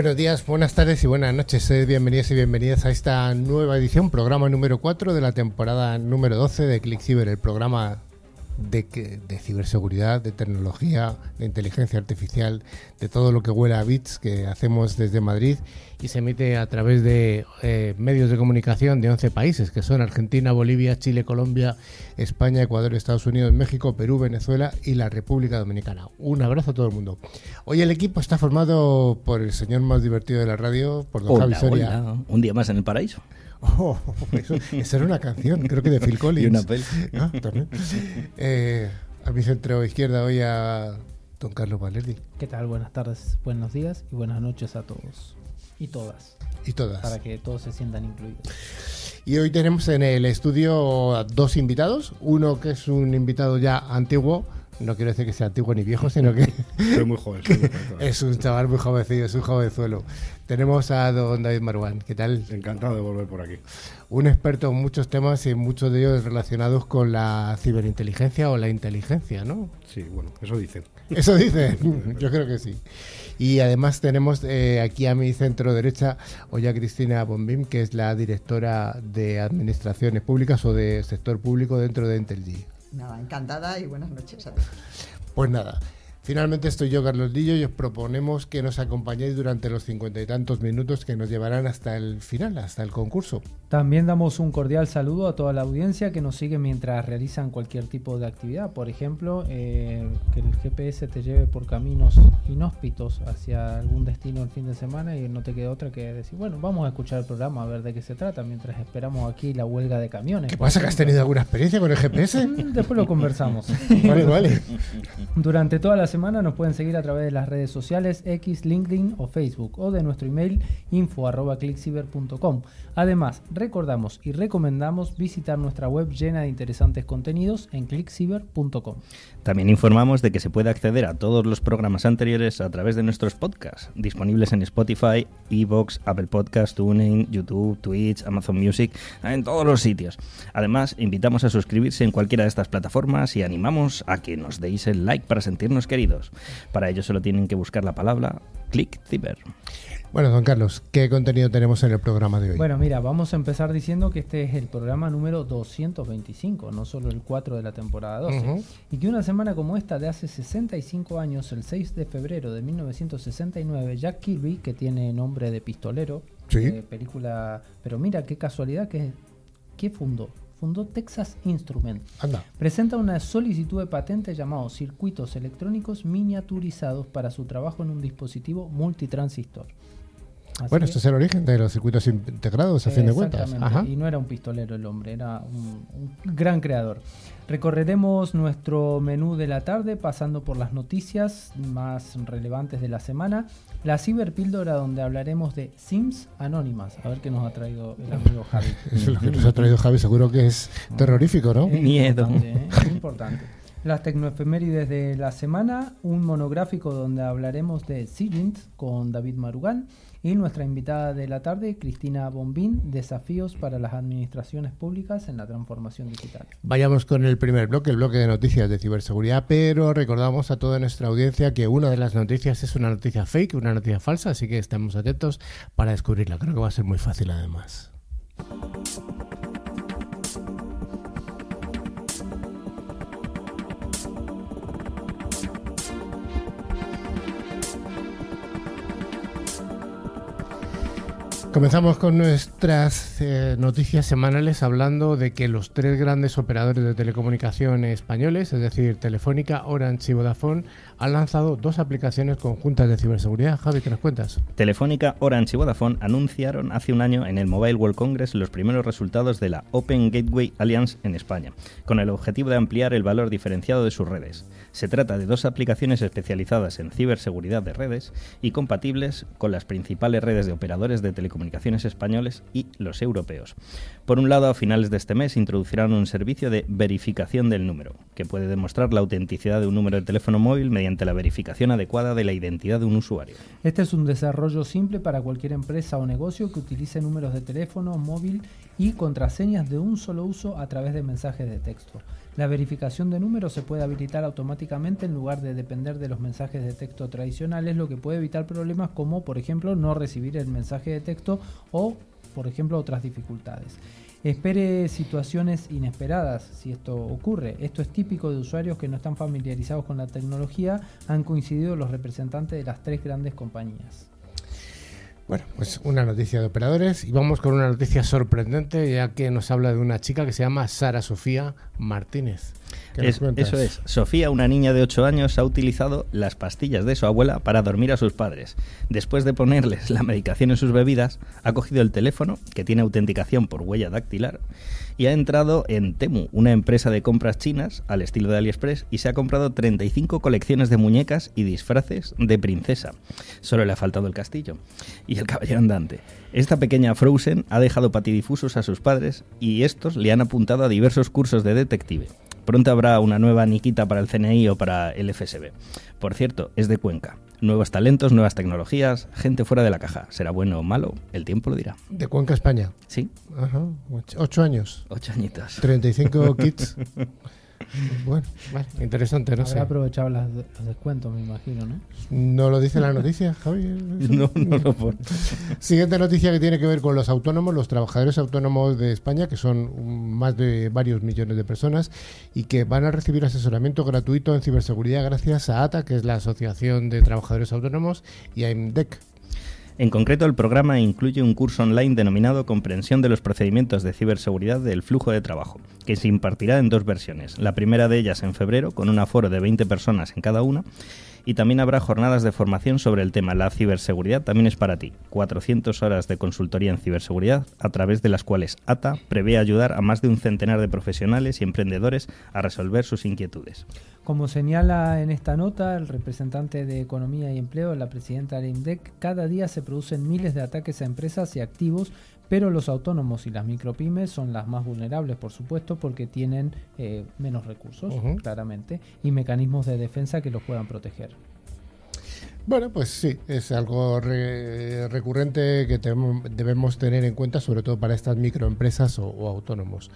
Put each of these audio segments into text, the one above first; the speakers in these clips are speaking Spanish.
Buenos días, buenas tardes y buenas noches. Bienvenidos y bienvenidas a esta nueva edición, programa número 4 de la temporada número 12 de ClickCiber, el programa de, de, ciberseguridad, de tecnología, de inteligencia artificial, de todo lo que huele a bits que hacemos desde Madrid y se emite a través de eh, medios de comunicación de 11 países, que son Argentina, Bolivia, Chile, Colombia, España, Ecuador, Estados Unidos, México, Perú, Venezuela y la República Dominicana. Un abrazo a todo el mundo. Hoy el equipo está formado por el señor más divertido de la radio, por don Javi Soria. Un día más en el paraíso. Oh, eso, esa era una canción, creo que de Phil Collins. y una peli. Ah, eh, a mi centro izquierda hoy a don Carlos Valerdi. ¿Qué tal? Buenas tardes, buenos días y buenas noches a todos. Y todas. Y todas. Para que todos se sientan incluidos. Y hoy tenemos en el estudio dos invitados. Uno que es un invitado ya antiguo, no quiero decir que sea antiguo ni viejo, sino que. Soy muy joven. es un chaval muy jovencillo, es un jovenzuelo. Tenemos a don David Maruán. ¿Qué tal? Encantado de volver por aquí. Un experto en muchos temas y muchos de ellos relacionados con la ciberinteligencia o la inteligencia, ¿no? Sí, bueno, eso dicen. Eso dicen, yo creo que sí. Y además tenemos eh, aquí a mi centro derecha hoy a Cristina Bombim, que es la directora de Administraciones Públicas o de Sector Público dentro de Entelg. Nada, encantada y buenas noches a todos. Pues nada, Finalmente estoy yo, Carlos Lillo, y os proponemos que nos acompañéis durante los cincuenta y tantos minutos que nos llevarán hasta el final, hasta el concurso. También damos un cordial saludo a toda la audiencia que nos sigue mientras realizan cualquier tipo de actividad. Por ejemplo, eh, que el GPS te lleve por caminos inhóspitos hacia algún destino el fin de semana y no te queda otra que decir, bueno, vamos a escuchar el programa a ver de qué se trata mientras esperamos aquí la huelga de camiones. ¿Qué pasa? ¿Que has tenido alguna experiencia con el GPS? Después lo conversamos. vale, vale. Durante toda la semana nos pueden seguir a través de las redes sociales X, LinkedIn o Facebook o de nuestro email info.clickciber.com. Además, recordamos y recomendamos visitar nuestra web llena de interesantes contenidos en clickciber.com. También informamos de que se puede acceder a todos los programas anteriores a través de nuestros podcasts, disponibles en Spotify, Evox, Apple Podcasts, TuneIn, YouTube, Twitch, Amazon Music, en todos los sitios. Además, invitamos a suscribirse en cualquiera de estas plataformas y animamos a que nos deis el like para sentirnos queridos. Para ello solo tienen que buscar la palabra ClickCiber. Bueno, don Carlos, ¿qué contenido tenemos en el programa de hoy? Bueno, mira, vamos a empezar diciendo que este es el programa número 225, no solo el 4 de la temporada 12. Y que una semana como esta de hace 65 años, el 6 de febrero de 1969, Jack Kirby, que tiene nombre de pistolero, ¿Sí? película... Pero mira, qué casualidad que... ¿Qué fundó? Fundó Texas Instruments. Anda. Presenta una solicitud de patente llamado Circuitos Electrónicos Miniaturizados para su trabajo en un dispositivo multitransistor. Bueno, esto es el origen de los circuitos integrados, a fin de cuentas. Y no era un pistolero el hombre, era un, gran creador. Recorreremos nuestro menú de la tarde pasando por las noticias más relevantes de la semana. La ciberpíldora donde hablaremos de Sims anónimas. A ver qué nos ha traído el amigo Javi. Eso es lo que nos ha traído Javi, seguro que es terrorífico, ¿no? Miedo. ¿eh? importante. Las tecnoefemérides de la semana, un monográfico donde hablaremos de Sigint con David Marugán y nuestra invitada de la tarde, Cristina Bombín, desafíos para las administraciones públicas en la transformación digital. Vayamos con el primer bloque, el bloque de noticias de ciberseguridad, pero recordamos a toda nuestra audiencia que una de las noticias es una noticia fake, una noticia falsa, así que estamos atentos para descubrirla. Creo que va a ser muy fácil además. Comenzamos con nuestras eh, noticias semanales hablando de que los tres grandes operadores de telecomunicación españoles, es decir, Telefónica, Orange y Vodafone, han lanzado dos aplicaciones conjuntas de ciberseguridad. Javi, ¿qué nos cuentas? Telefónica, Orange y Vodafone anunciaron hace un año en el Mobile World Congress los primeros resultados de la Open Gateway Alliance en España, con el objetivo de ampliar el valor diferenciado de sus redes. Se trata de dos aplicaciones especializadas en ciberseguridad de redes y compatibles con las principales redes de operadores de telecomunicaciones españoles y los europeos. Por un lado, a finales de este mes introducirán un servicio de verificación del número, que puede demostrar la autenticidad de un número de teléfono móvil mediante la verificación adecuada de la identidad de un usuario. Este es un desarrollo simple para cualquier empresa o negocio que utilice números de teléfono móvil y contraseñas de un solo uso a través de mensajes de texto. La verificación de números se puede habilitar automáticamente en lugar de depender de los mensajes de texto tradicionales, lo que puede evitar problemas como, por ejemplo, no recibir el mensaje de texto o, por ejemplo, otras dificultades. Espere situaciones inesperadas si esto ocurre. Esto es típico de usuarios que no están familiarizados con la tecnología. Han coincidido los representantes de las tres grandes compañías. Bueno, pues una noticia de operadores y vamos con una noticia sorprendente ya que nos habla de una chica que se llama Sara Sofía Martínez. ¿Qué nos Es- eso es. Sofía, una niña de 8 años, ha utilizado las pastillas de su abuela para dormir a sus padres. Después de ponerles la medicación en sus bebidas, ha cogido el teléfono, que tiene autenticación por huella dactilar, y ha entrado en Temu, una empresa de compras chinas al estilo de AliExpress, y se ha comprado 35 colecciones de muñecas y disfraces de princesa. Solo le ha faltado el castillo y el caballero andante. Esta pequeña Frozen ha dejado patidifusos a sus padres y estos le han apuntado a diversos cursos de detective. Pronto habrá una nueva Niquita para el CNI o para el FSB. Por cierto, es de Cuenca. Nuevos talentos, nuevas tecnologías, gente fuera de la caja. ¿Será bueno o malo? El tiempo lo dirá. De Cuenca, España. Sí, Ajá, ocho, ocho años. ocho añitos. 35 kits. Bueno, vale, interesante, no Habrá sé. aprovechado las- los descuentos, me imagino, ¿no? ¿No lo dice la noticia, Javi? ¿Eso? No, no lo pone. Siguiente noticia que tiene que ver con los autónomos, los trabajadores autónomos de España, que son más de varios millones de personas y que van a recibir asesoramiento gratuito en ciberseguridad gracias a ATA, que es la Asociación de Trabajadores Autónomos, y a IMDEC. En concreto, el programa incluye un curso online denominado Comprensión de los procedimientos de ciberseguridad del flujo de trabajo, que se impartirá en dos versiones. La primera de ellas en febrero, con un aforo de 20 personas en cada una, y también habrá jornadas de formación sobre el tema. La ciberseguridad también es para ti. 400 horas de consultoría en ciberseguridad, a través de las cuales ATA prevé ayudar a más de un centenar de profesionales y emprendedores a resolver sus inquietudes. Como señala en esta nota el representante de Economía y Empleo, la presidenta del INDEC, cada día se producen miles de ataques a empresas y activos, pero los autónomos y las micropymes son las más vulnerables, por supuesto, porque tienen eh, menos recursos, claramente, y mecanismos de defensa que los puedan proteger. Bueno, pues sí, es algo re- recurrente que debemos tener en cuenta, sobre todo para estas microempresas o, o autónomos.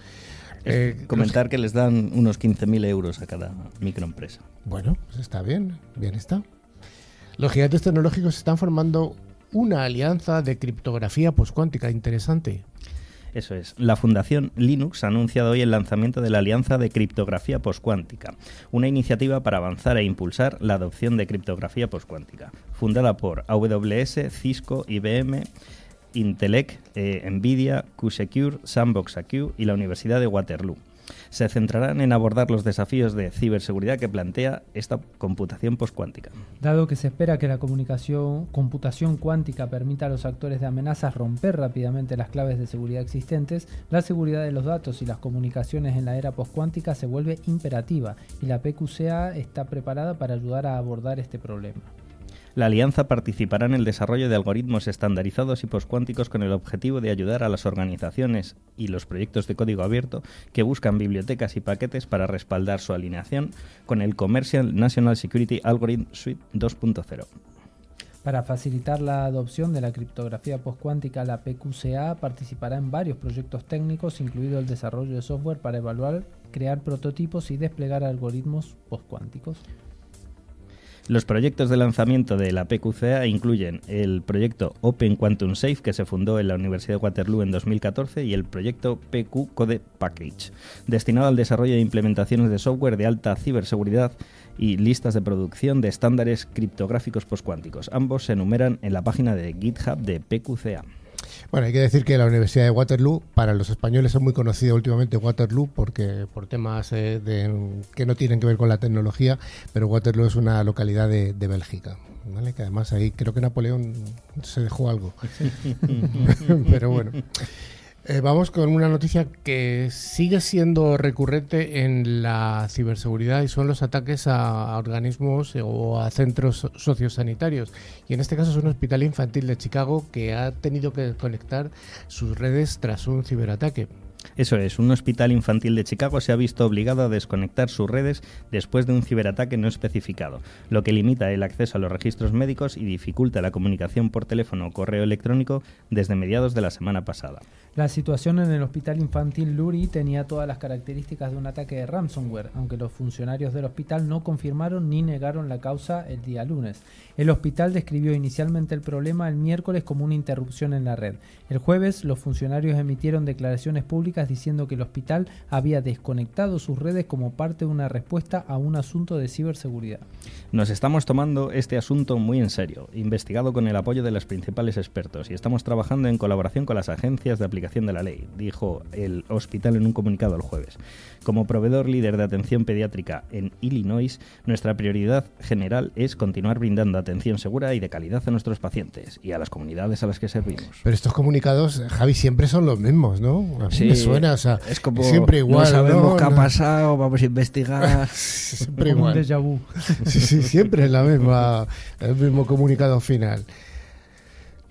Eh, Comentar que les dan unos 15.000 euros a cada microempresa. Bueno, pues está bien, bien está. Los gigantes tecnológicos están formando una alianza de criptografía poscuántica interesante. Eso es. La Fundación Linux ha anunciado hoy el lanzamiento de la Alianza de Criptografía Postcuántica, una iniciativa para avanzar e impulsar la adopción de criptografía postcuántica, fundada por AWS, Cisco, IBM, Intelec, eh, Nvidia, QSecure, Sandbox AQ y la Universidad de Waterloo. Se centrarán en abordar los desafíos de ciberseguridad que plantea esta computación postcuántica. Dado que se espera que la comunicación, computación cuántica permita a los actores de amenazas romper rápidamente las claves de seguridad existentes, la seguridad de los datos y las comunicaciones en la era postcuántica se vuelve imperativa y la PQCA está preparada para ayudar a abordar este problema. La alianza participará en el desarrollo de algoritmos estandarizados y poscuánticos con el objetivo de ayudar a las organizaciones y los proyectos de código abierto que buscan bibliotecas y paquetes para respaldar su alineación con el Commercial National Security Algorithm Suite 2.0. Para facilitar la adopción de la criptografía postcuántica, la PQCA participará en varios proyectos técnicos, incluido el desarrollo de software para evaluar, crear prototipos y desplegar algoritmos postcuánticos. Los proyectos de lanzamiento de la PQCA incluyen el proyecto Open Quantum Safe que se fundó en la Universidad de Waterloo en 2014 y el proyecto PQ Code Package, destinado al desarrollo de implementaciones de software de alta ciberseguridad y listas de producción de estándares criptográficos postcuánticos. Ambos se enumeran en la página de GitHub de PQCA. Bueno, hay que decir que la Universidad de Waterloo, para los españoles es muy conocida últimamente Waterloo porque por temas eh, de- que no tienen que ver con la tecnología, pero Waterloo es una localidad de, de Bélgica, ¿vale? Que además ahí creo que Napoleón se dejó algo. pero bueno. Eh, vamos con una noticia que sigue siendo recurrente en la ciberseguridad y son los ataques a, a organismos o a centros so- sociosanitarios. Y en este caso es un hospital infantil de Chicago que ha tenido que conectar sus redes tras un ciberataque. Eso es, un hospital infantil de Chicago se ha visto obligado a desconectar sus redes después de un ciberataque no especificado, lo que limita el acceso a los registros médicos y dificulta la comunicación por teléfono o correo electrónico desde mediados de la semana pasada. La situación en el hospital infantil Lurie tenía todas las características de un ataque de ransomware, aunque los funcionarios del hospital no confirmaron ni negaron la causa el día lunes. El hospital describió inicialmente el problema el miércoles como una interrupción en la red. El jueves, los funcionarios emitieron declaraciones públicas diciendo que el hospital había desconectado sus redes como parte de una respuesta a un asunto de ciberseguridad. Nos estamos tomando este asunto muy en serio, investigado con el apoyo de los principales expertos, y estamos trabajando en colaboración con las agencias de aplicación de la ley, dijo el hospital en un comunicado el jueves. Como proveedor líder de atención pediátrica en Illinois, nuestra prioridad general es continuar brindando atención segura y de calidad a nuestros pacientes y a las comunidades a las que servimos. Pero estos comunicados, Javi, siempre son los mismos, ¿no? A mí me suena, o sea, es como siempre igual. No sabemos ¿no? qué ha No. pasado, vamos a investigar. siempre Como un igual. déjà vu. Sí, sí, siempre es la misma, el mismo comunicado final.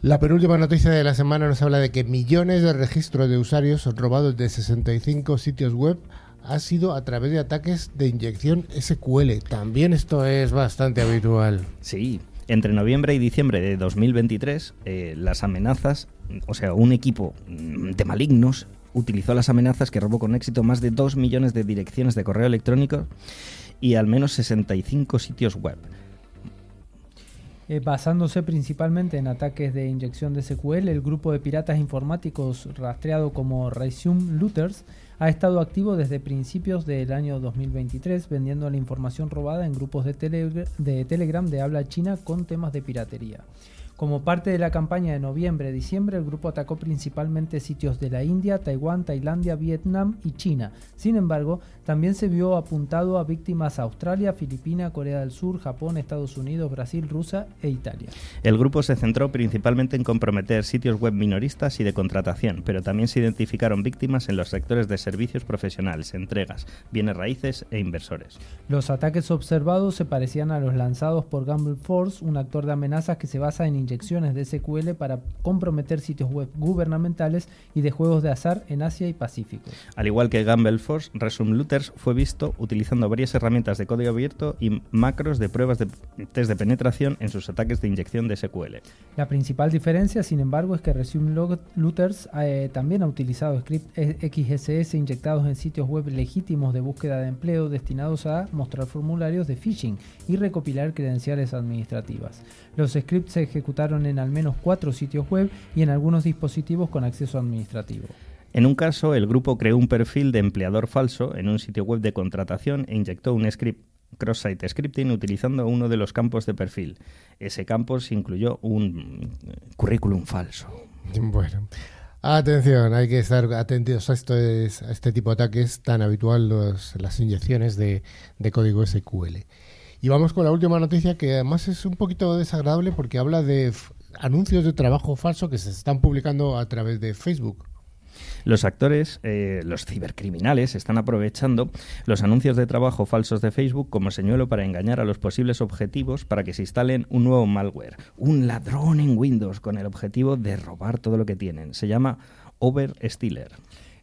La penúltima noticia de la semana nos habla de que millones de registros de usuarios robados de 65 sitios web ha sido a través de ataques de inyección SQL. También esto es bastante habitual. Sí, entre noviembre y diciembre de 2023, eh, las amenazas, o sea, un equipo mm, de malignos utilizó las amenazas que robó con éxito más de 2 millones de direcciones de correo electrónico y al menos 65 sitios web. Eh, basándose principalmente en ataques de inyección de SQL, el grupo de piratas informáticos rastreado como Resume Looters ha estado activo desde principios del año 2023 vendiendo la información robada en grupos de, de Telegram de habla china con temas de piratería. Como parte de la campaña de noviembre-diciembre, el grupo atacó principalmente sitios de la India, Taiwán, Tailandia, Vietnam y China. Sin embargo, también se vio apuntado a víctimas a Australia, Filipinas, Corea del Sur, Japón, Estados Unidos, Brasil, Rusia e Italia. El grupo se centró principalmente en comprometer sitios web minoristas y de contratación, pero también se identificaron víctimas en los sectores de servicios profesionales, entregas, bienes raíces e inversores. Los ataques observados se parecían a los lanzados por Gamble Force, un actor de amenazas que se basa en inyecciones de SQL para comprometer sitios web gubernamentales y de juegos de azar en Asia y Pacífico. Al igual que Gamble Force, Resume Looters fue visto utilizando varias herramientas de código abierto y macros de pruebas de test de penetración en sus ataques de inyección de SQL. La principal diferencia, sin embargo, es que Resume Looters eh, también ha utilizado scripts XSS inyectados en sitios web legítimos de búsqueda de empleo destinados a mostrar formularios de phishing y recopilar credenciales administrativas. Los scripts se ejecutaron en al menos cuatro sitios web y en algunos dispositivos con acceso administrativo. En un caso, el grupo creó un perfil de empleador falso en un sitio web de contratación e inyectó un script cross-site scripting utilizando uno de los campos de perfil. Ese campo se incluyó un eh, currículum falso. Bueno. Atención, hay que estar atentos a, esto es- a este tipo de ataques tan habitual, los- las inyecciones de, de código SQL. Y vamos con la última noticia que además es un poquito desagradable porque habla de anuncios de trabajo falso que se están publicando a través de Facebook. Los actores, eh, los cibercriminales, están aprovechando los anuncios de trabajo falsos de Facebook como señuelo para engañar a los posibles objetivos para que se instalen un nuevo malware, un ladrón en Windows con el objetivo de robar todo lo que tienen. Se llama Overstealer.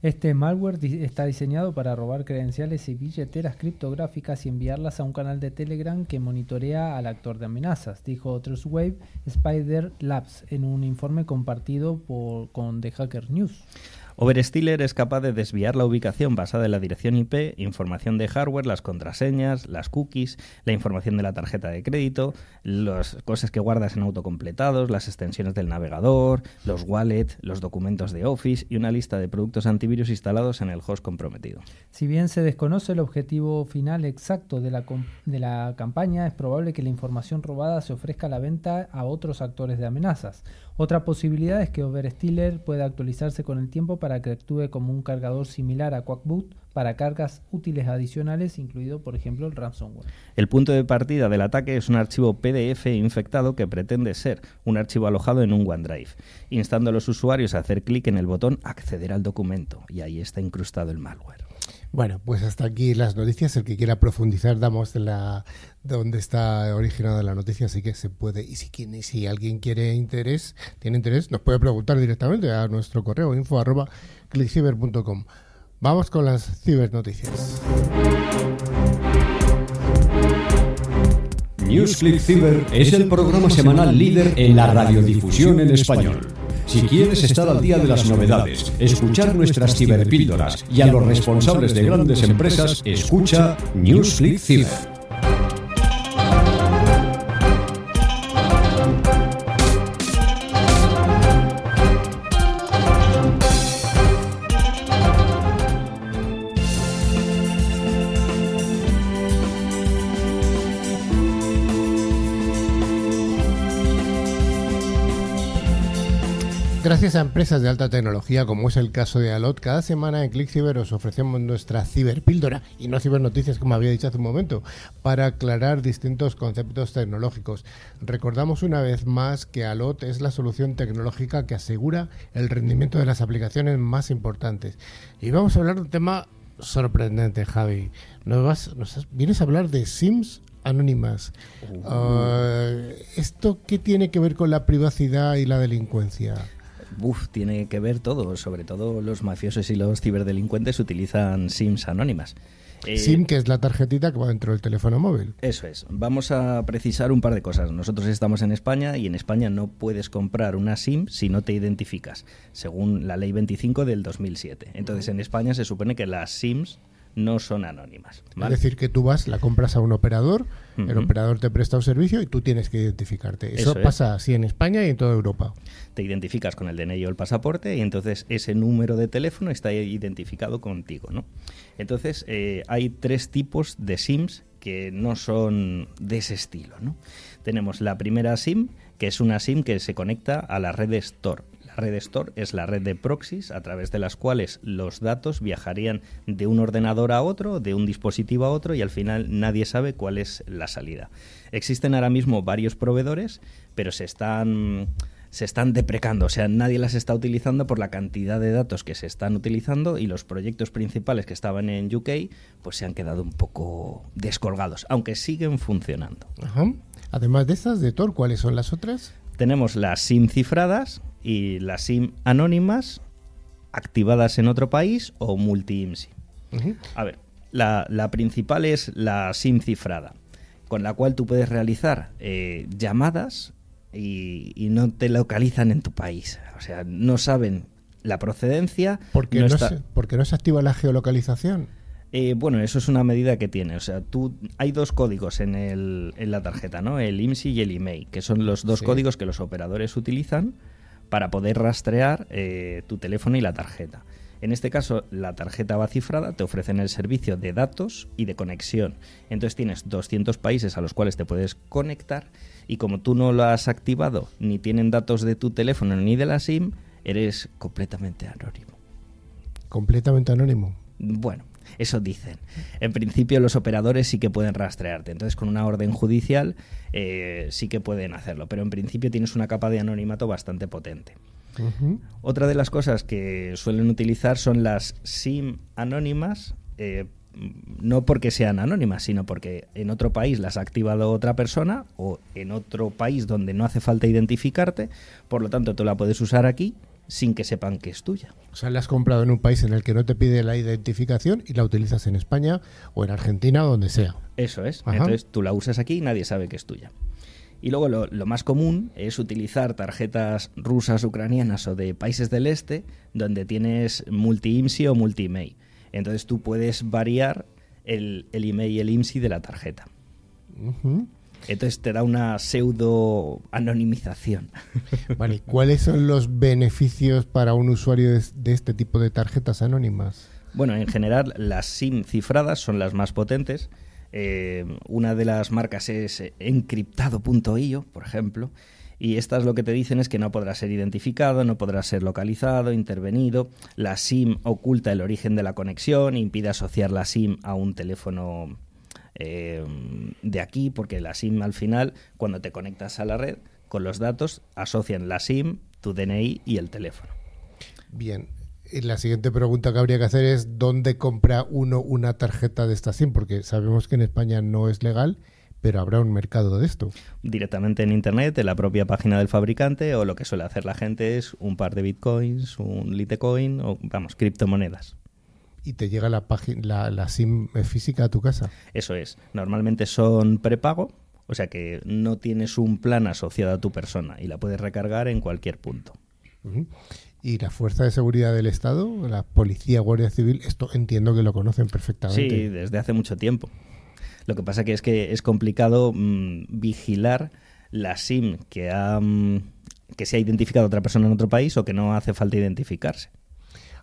Este malware está diseñado para robar credenciales y billeteras criptográficas y enviarlas a un canal de Telegram que monitorea al actor de amenazas, dijo Trustwave Spider Labs en un informe compartido por, con The Hacker News. Overstealer es capaz de desviar la ubicación basada en la dirección IP, información de hardware, las contraseñas, las cookies, la información de la tarjeta de crédito, las cosas que guardas en autocompletados, las extensiones del navegador, los wallets, los documentos de Office y una lista de productos antivirus instalados en el host comprometido. Si bien se desconoce el objetivo final exacto de la, com- de la campaña, es probable que la información robada se ofrezca a la venta a otros actores de amenazas. Otra posibilidad es que Overstealer pueda actualizarse con el tiempo para que actúe como un cargador similar a Quackboot para cargas útiles adicionales, incluido por ejemplo el ransomware. El punto de partida del ataque es un archivo PDF infectado que pretende ser un archivo alojado en un OneDrive, instando a los usuarios a hacer clic en el botón acceder al documento y ahí está incrustado el malware. Bueno, pues hasta aquí las noticias. El que quiera profundizar, damos la donde está originada la noticia, así que se puede. Y si, quiere- si alguien quiere interés, tiene interés, nos puede preguntar directamente a nuestro correo info arroba clickciber.com. Vamos con las cibernoticias. NewsClick Cyber es el programa semanal líder en la radiodifusión en español. Si quieres estar al día de las novedades, escuchar nuestras ciberpíldoras y a los responsables de grandes empresas, escucha NewsClick Cyber. Gracias a empresas de alta tecnología, como es el caso de Alot, cada semana en ClickCiber os ofrecemos nuestra ciberpíldora y no cibernoticias, como había dicho hace un momento, para aclarar distintos conceptos tecnológicos. Recordamos una vez más que Alot es la solución tecnológica que asegura el rendimiento de las aplicaciones más importantes. Y vamos a hablar de un tema sorprendente, Javi. Nos, vas, nos vienes a hablar de Sims anónimas. Ah, ¿Esto qué tiene que ver con la privacidad y la delincuencia? Uf, tiene que ver todo, sobre todo los mafiosos y los ciberdelincuentes utilizan SIMs anónimas. Eh, SIM, que es la tarjetita que va dentro del teléfono móvil. Eso es. Vamos a precisar un par de cosas. Nosotros estamos en España y en España no puedes comprar una SIM si no te identificas, según la ley 25 del 2007. Entonces en España se supone que las SIMs no son anónimas. ¿vale? Es decir, que tú vas, la compras a un operador, el operador te presta un servicio y tú tienes que identificarte. Eso, Eso es. pasa así en España y en toda Europa. te identificas con el DNI o el pasaporte y entonces ese número de teléfono está identificado contigo, ¿no? Entonces eh, hay tres tipos de SIMs que no son de ese estilo, ¿no? Tenemos la primera SIM, que es una SIM que se conecta a la red Store. La red Store es la red de proxies a través de las cuales los datos viajarían de un ordenador a otro, de un dispositivo a otro y al final nadie sabe cuál es la salida. Existen ahora mismo varios proveedores, pero se están se están deprecando, o sea, nadie las está utilizando por la cantidad de datos que se están utilizando y los proyectos principales que estaban en UK pues se han quedado un poco descolgados, aunque siguen funcionando. Ajá. Además de estas, de Tor, ¿cuáles son las otras? Tenemos las SIM cifradas y las SIM anónimas activadas en otro país o multi-IMSI. A ver, la, la principal es la SIM cifrada, con la cual tú puedes realizar eh, llamadas y, y no te localizan en tu país. O sea, no saben la procedencia. Porque no no, está- se, porque no se activa la geolocalización. eh, bueno, eso es una medida que tiene. O sea, tú hay dos códigos en, el, en la tarjeta, ¿no? El IMSI y el IMEI, que son los dos Sí. códigos que los operadores utilizan para poder rastrear eh, tu teléfono y la tarjeta. En este caso, la tarjeta va cifrada, te ofrecen el servicio de datos y de conexión. Entonces tienes 200 países a los cuales te puedes conectar y como tú no lo has activado, ni tienen datos de tu teléfono ni de la SIM, eres completamente anónimo. Completamente anónimo. Bueno, eso dicen. En principio los operadores sí que pueden rastrearte. Entonces con una orden judicial eh, sí que pueden hacerlo. Pero en principio tienes una capa de anonimato bastante potente. Otra de las cosas que suelen utilizar son las SIM anónimas. eh, no porque sean anónimas, sino porque en otro país las ha activado otra persona o en otro país donde no hace falta identificarte. Por lo tanto, tú la puedes usar aquí sin que sepan que es tuya. O sea, la has comprado en un país en el que no te pide la identificación y la utilizas en España o en Argentina o donde sea. Eso es. Ajá. Entonces tú la usas aquí y nadie sabe que es tuya. Y luego lo, lo más común es utilizar tarjetas rusas, ucranianas o de países del este donde tienes multi-IMSI o multi-IMEI. Entonces tú puedes variar el, el IMEI y el IMSI de la tarjeta. Entonces te da una pseudo anonimización. Vale, ¿y ¿cuáles son los beneficios para un usuario de, de este tipo de tarjetas anónimas? Bueno, en general las SIM cifradas son las más potentes. Eh, una de las marcas es encriptado.io, por ejemplo, y estas lo que te dicen es que no podrá ser identificado, no podrá ser localizado, intervenido. La SIM oculta el origen de la conexión, impide asociar la SIM a un teléfono eh, de aquí, porque la SIM al final, cuando te conectas a la red, con los datos asocian la SIM, tu DNI y el teléfono. Bien, Y la siguiente pregunta que habría que hacer es ¿dónde compra uno una tarjeta de esta SIM? Porque sabemos que en España no es legal, pero habrá un mercado de esto. Directamente en internet, en la propia página del fabricante, o lo que suele hacer la gente es un par de bitcoins, un litecoin, o vamos, criptomonedas. Y te llega la, página, la, la SIM física a tu casa. Eso es. Normalmente son prepago, o sea que no tienes un plan asociado a tu persona y la puedes recargar en cualquier punto. Y la Fuerza de Seguridad del Estado, la Policía, Guardia Civil, esto entiendo que lo conocen perfectamente. Sí, desde hace mucho tiempo. Lo que pasa que es que es complicado mm, vigilar la SIM que ha mm, que se ha identificado a otra persona en otro país o que no hace falta identificarse.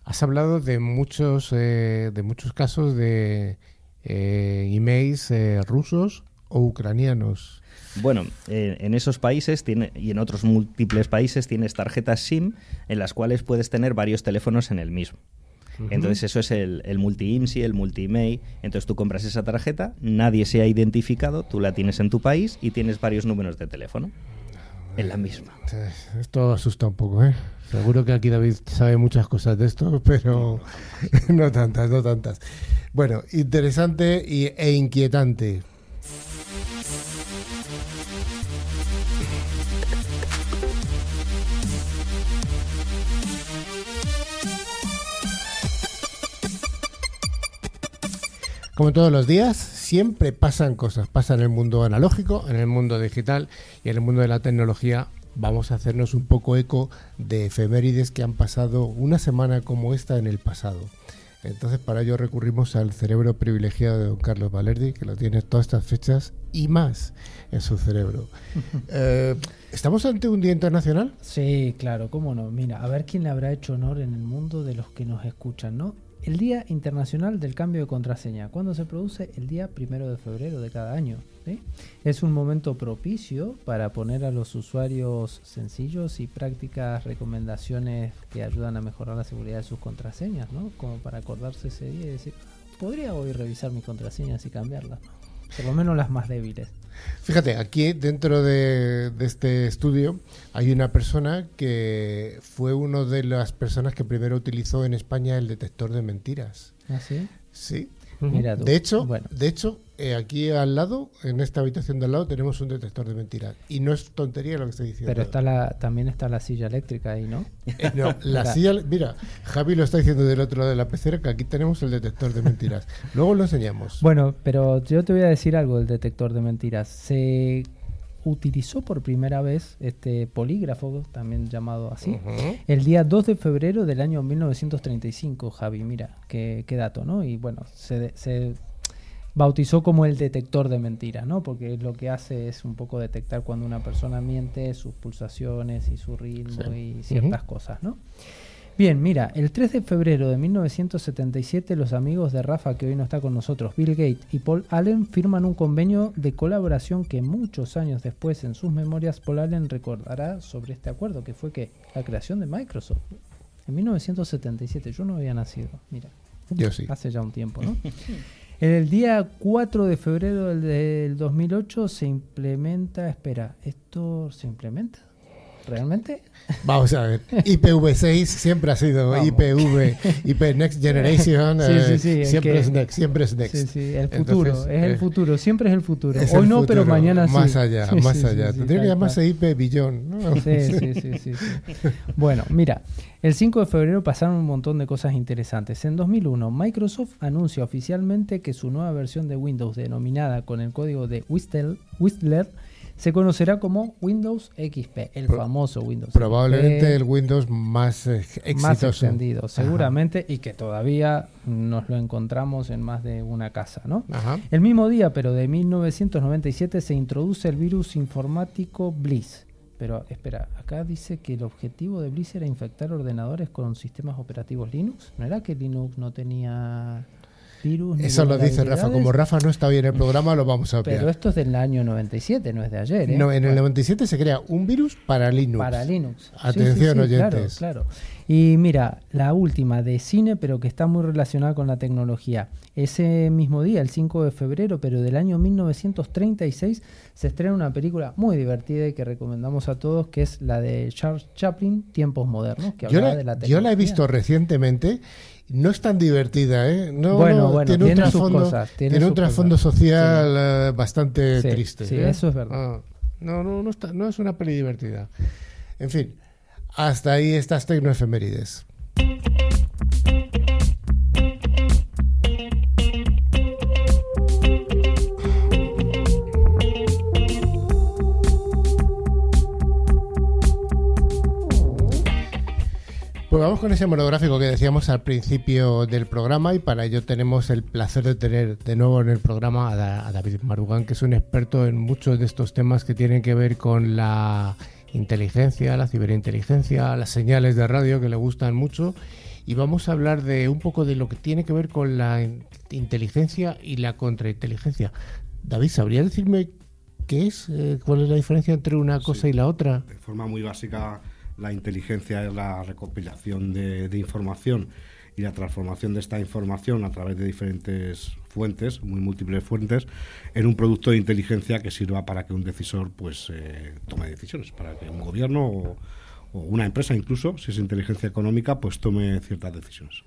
Has hablado de muchos, eh, de muchos casos de eh, emails eh, rusos o ucranianos. Bueno, eh, en esos países tiene, y en otros múltiples países tienes tarjetas SIM en las cuales puedes tener varios teléfonos en el mismo. Entonces eso es el, el multi-IMSI, el multi-IMEI. Entonces tú compras esa tarjeta, nadie se ha identificado, tú la tienes en tu país y tienes varios números de teléfono en la misma. Esto asusta un poco, ¿eh? Seguro que aquí David sabe muchas cosas de esto, pero no tantas, no tantas. Bueno, interesante y, e inquietante. Como todos los días, siempre pasan cosas. Pasa en el mundo analógico, en el mundo digital y en el mundo de la tecnología. Vamos a hacernos un poco eco de efemérides que han pasado una semana como esta en el pasado. Entonces, para ello recurrimos al cerebro privilegiado de don Carlos Valerdi, que lo tiene todas estas fechas y más en su cerebro. Eh, ¿Estamos ante un día internacional? Sí, claro, cómo no. Mira, a ver quién le habrá hecho honor en el mundo de los que nos escuchan, ¿no? El Día Internacional del Cambio de Contraseña, cuando se produce el día primero de febrero de cada año. Es un momento propicio para poner a los usuarios sencillos y prácticas recomendaciones que ayudan a mejorar la seguridad de sus contraseñas, ¿no? Como para acordarse ese día y decir, podría hoy revisar mis contraseñas y cambiarlas. Por lo menos las más débiles. Fíjate, aquí dentro de, de este estudio hay una persona que fue una de las personas que primero utilizó en España el detector de mentiras. ¿Ah, sí? Sí. Mira tú. De hecho, Bueno. de hecho eh, aquí al lado, en esta habitación de al lado, tenemos un detector de mentiras. Y no es tontería lo que estoy diciendo. Pero está la, también está la silla eléctrica ahí, ¿no? Eh, no, la silla, mira, Javi lo está diciendo del otro lado de la pecera que aquí tenemos el detector de mentiras. Luego lo enseñamos. Bueno, pero yo te voy a decir algo del detector de mentiras. Se utilizó por primera vez este polígrafo, también llamado así, el día 2 de febrero del año 1935, Javi, mira, qué, qué dato, ¿no? Y bueno, se, se bautizó como el detector de mentiras, ¿no? Porque lo que hace es un poco detectar cuando una persona miente, sus pulsaciones y su ritmo Sí. y ciertas cosas, ¿no? Bien, mira, el 3 de febrero de 1977 los amigos de Rafa, que hoy no está con nosotros, Bill Gates y Paul Allen, firman un convenio de colaboración que muchos años después en sus memorias Paul Allen recordará sobre este acuerdo, que fue que la creación de Microsoft. En 1977, yo no había nacido, mira, Yo sí. hace ya un tiempo, ¿no? El día 4 de febrero del 2008 se implementa, espera, ¿esto se implementa? ¿Realmente? Vamos a ver. IPv6 siempre ha sido Vamos. IPv, IP Next Generation. Sí, eh, sí, sí, el siempre que- es Next, siempre es Next. Sí, sí, el Entonces, futuro, es el eh, futuro, siempre es el futuro. es Hoy el no, pero mañana sí. Más allá, más allá. Tendría que llamarse. IP Billón. ¿no? Sí, sí, sí, sí, sí. Bueno, mira, el 5 de febrero pasaron un montón de cosas interesantes. En 2001, Microsoft anuncia oficialmente que su nueva versión de Windows, denominada con el código de Whistler, Whistler se conocerá como Windows XP, el Pro- famoso Windows Probablemente XP. el Windows más eh, exitoso. más extendido, seguramente, y que todavía nos lo encontramos en más de una casa, ¿no? Ajá. El mismo día, pero de 1997, se introduce el virus informático Bliss. Pero espera, acá dice que el objetivo de Bliss era infectar ordenadores con sistemas operativos Linux. ¿No era que Linux no tenía virus. Eso lo dice Rafa. Como Rafa no está hoy en el programa, lo vamos a obviar. Pero esto es del año 97, no es de ayer. ¿eh? No, en el Bueno, 97 se crea un virus para Linux. Para Linux. Atención, sí, sí, oyentes. Claro, claro. Y mira, la última de cine, pero que está muy relacionada con la tecnología. Ese mismo día, el 5 de febrero, pero del año 1936, se estrena una película muy divertida y que recomendamos a todos, que es la de Charles Chaplin, Tiempos Modernos, que Yo hablaba la, de la yo tecnología. la he visto recientemente. No es tan divertida, ¿eh? No, Bueno, no, bueno, tiene, un tiene sus trasfondo, cosas, tiene tiene un trasfondo social eh, bastante Sí, triste. sí, ¿eh? eso es verdad. Ah, no, no, no, está- no es una peli divertida. En fin, hasta ahí estas tecnoefemérides. Pues vamos con ese monográfico que decíamos al principio del programa y para ello tenemos el placer de tener de nuevo en el programa a, Da- a David Marugán, que es un experto en muchos de estos temas que tienen que ver con la inteligencia, la ciberinteligencia, las señales de radio que le gustan mucho y vamos a hablar de un poco de lo que tiene que ver con la in- inteligencia y la contrainteligencia. David, ¿sabría decirme qué es? Eh, ¿Cuál es la diferencia entre una cosa y la otra? De forma muy básica, la inteligencia es la recopilación de, información y la transformación de esta información a través de diferentes fuentes, muy múltiples fuentes, en un producto de inteligencia que sirva para que un decisor pues eh, tome decisiones, para que un gobierno o, o una empresa incluso, si es inteligencia económica, pues tome ciertas decisiones.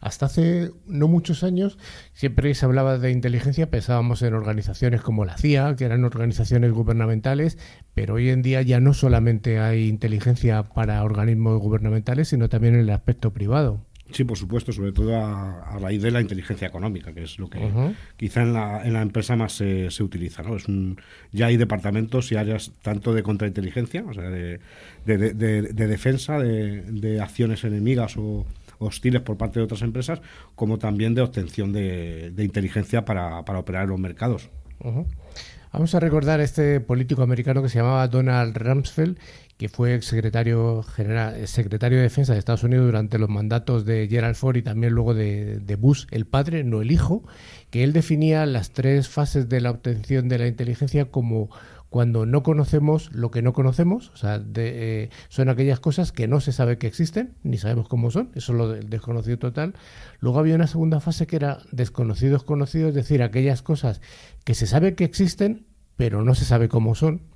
Hasta hace no muchos años, siempre se hablaba de inteligencia, pensábamos en organizaciones como la CIA, que eran organizaciones gubernamentales, pero hoy en día ya no solamente hay inteligencia para organismos gubernamentales, sino también en el aspecto privado. Sí, por supuesto, sobre todo a, a raíz de la inteligencia económica, que es lo que quizá en la, en la empresa más se, se utiliza. ¿no? Es un, ya hay departamentos y áreas tanto de contrainteligencia, o sea, de, de, de- de- de defensa de, de acciones enemigas o hostiles por parte de otras empresas, como también de obtención de, de inteligencia para, para operar en los mercados. Vamos a recordar a este político americano que se llamaba Donald Rumsfeld, que fue secretario general, secretario de Defensa de Estados Unidos durante los mandatos de Gerald Ford y también luego de, de Bush, el padre, no el hijo, que él definía las tres fases de la obtención de la inteligencia como cuando no conocemos lo que no conocemos, o sea, de, eh, son aquellas cosas que no se sabe que existen, ni sabemos cómo son, eso es lo del desconocido total. Luego había una segunda fase que era desconocidos conocidos, es decir, aquellas cosas que se sabe que existen, pero no se sabe cómo son.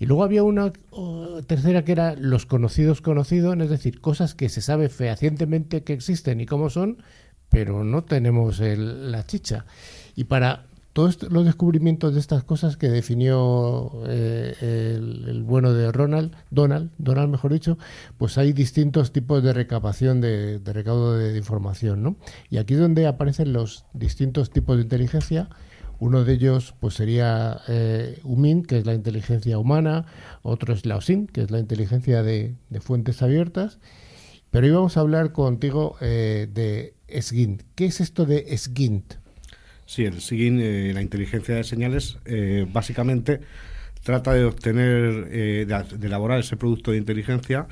Y luego había una tercera que era los conocidos conocidos, es decir, cosas que se sabe fehacientemente que existen y cómo son, pero no tenemos la chicha. Y para todos los descubrimientos de estas cosas que definió eh, el, bueno de Ronald, Donald, Donald mejor dicho, pues hay distintos tipos de recapación de, de de, de información, ¿no? Y aquí es donde aparecen los distintos tipos de inteligencia. Uno de ellos pues sería eh, que es la inteligencia humana, otro es la OSIN, que es la inteligencia de, fuentes abiertas. Pero hoy vamos a hablar contigo eh, de SGINT. ¿Qué es esto de SGINT? Sí, el SIGIN, eh, la inteligencia de señales, eh, básicamente trata de obtener, de, de elaborar ese producto de inteligencia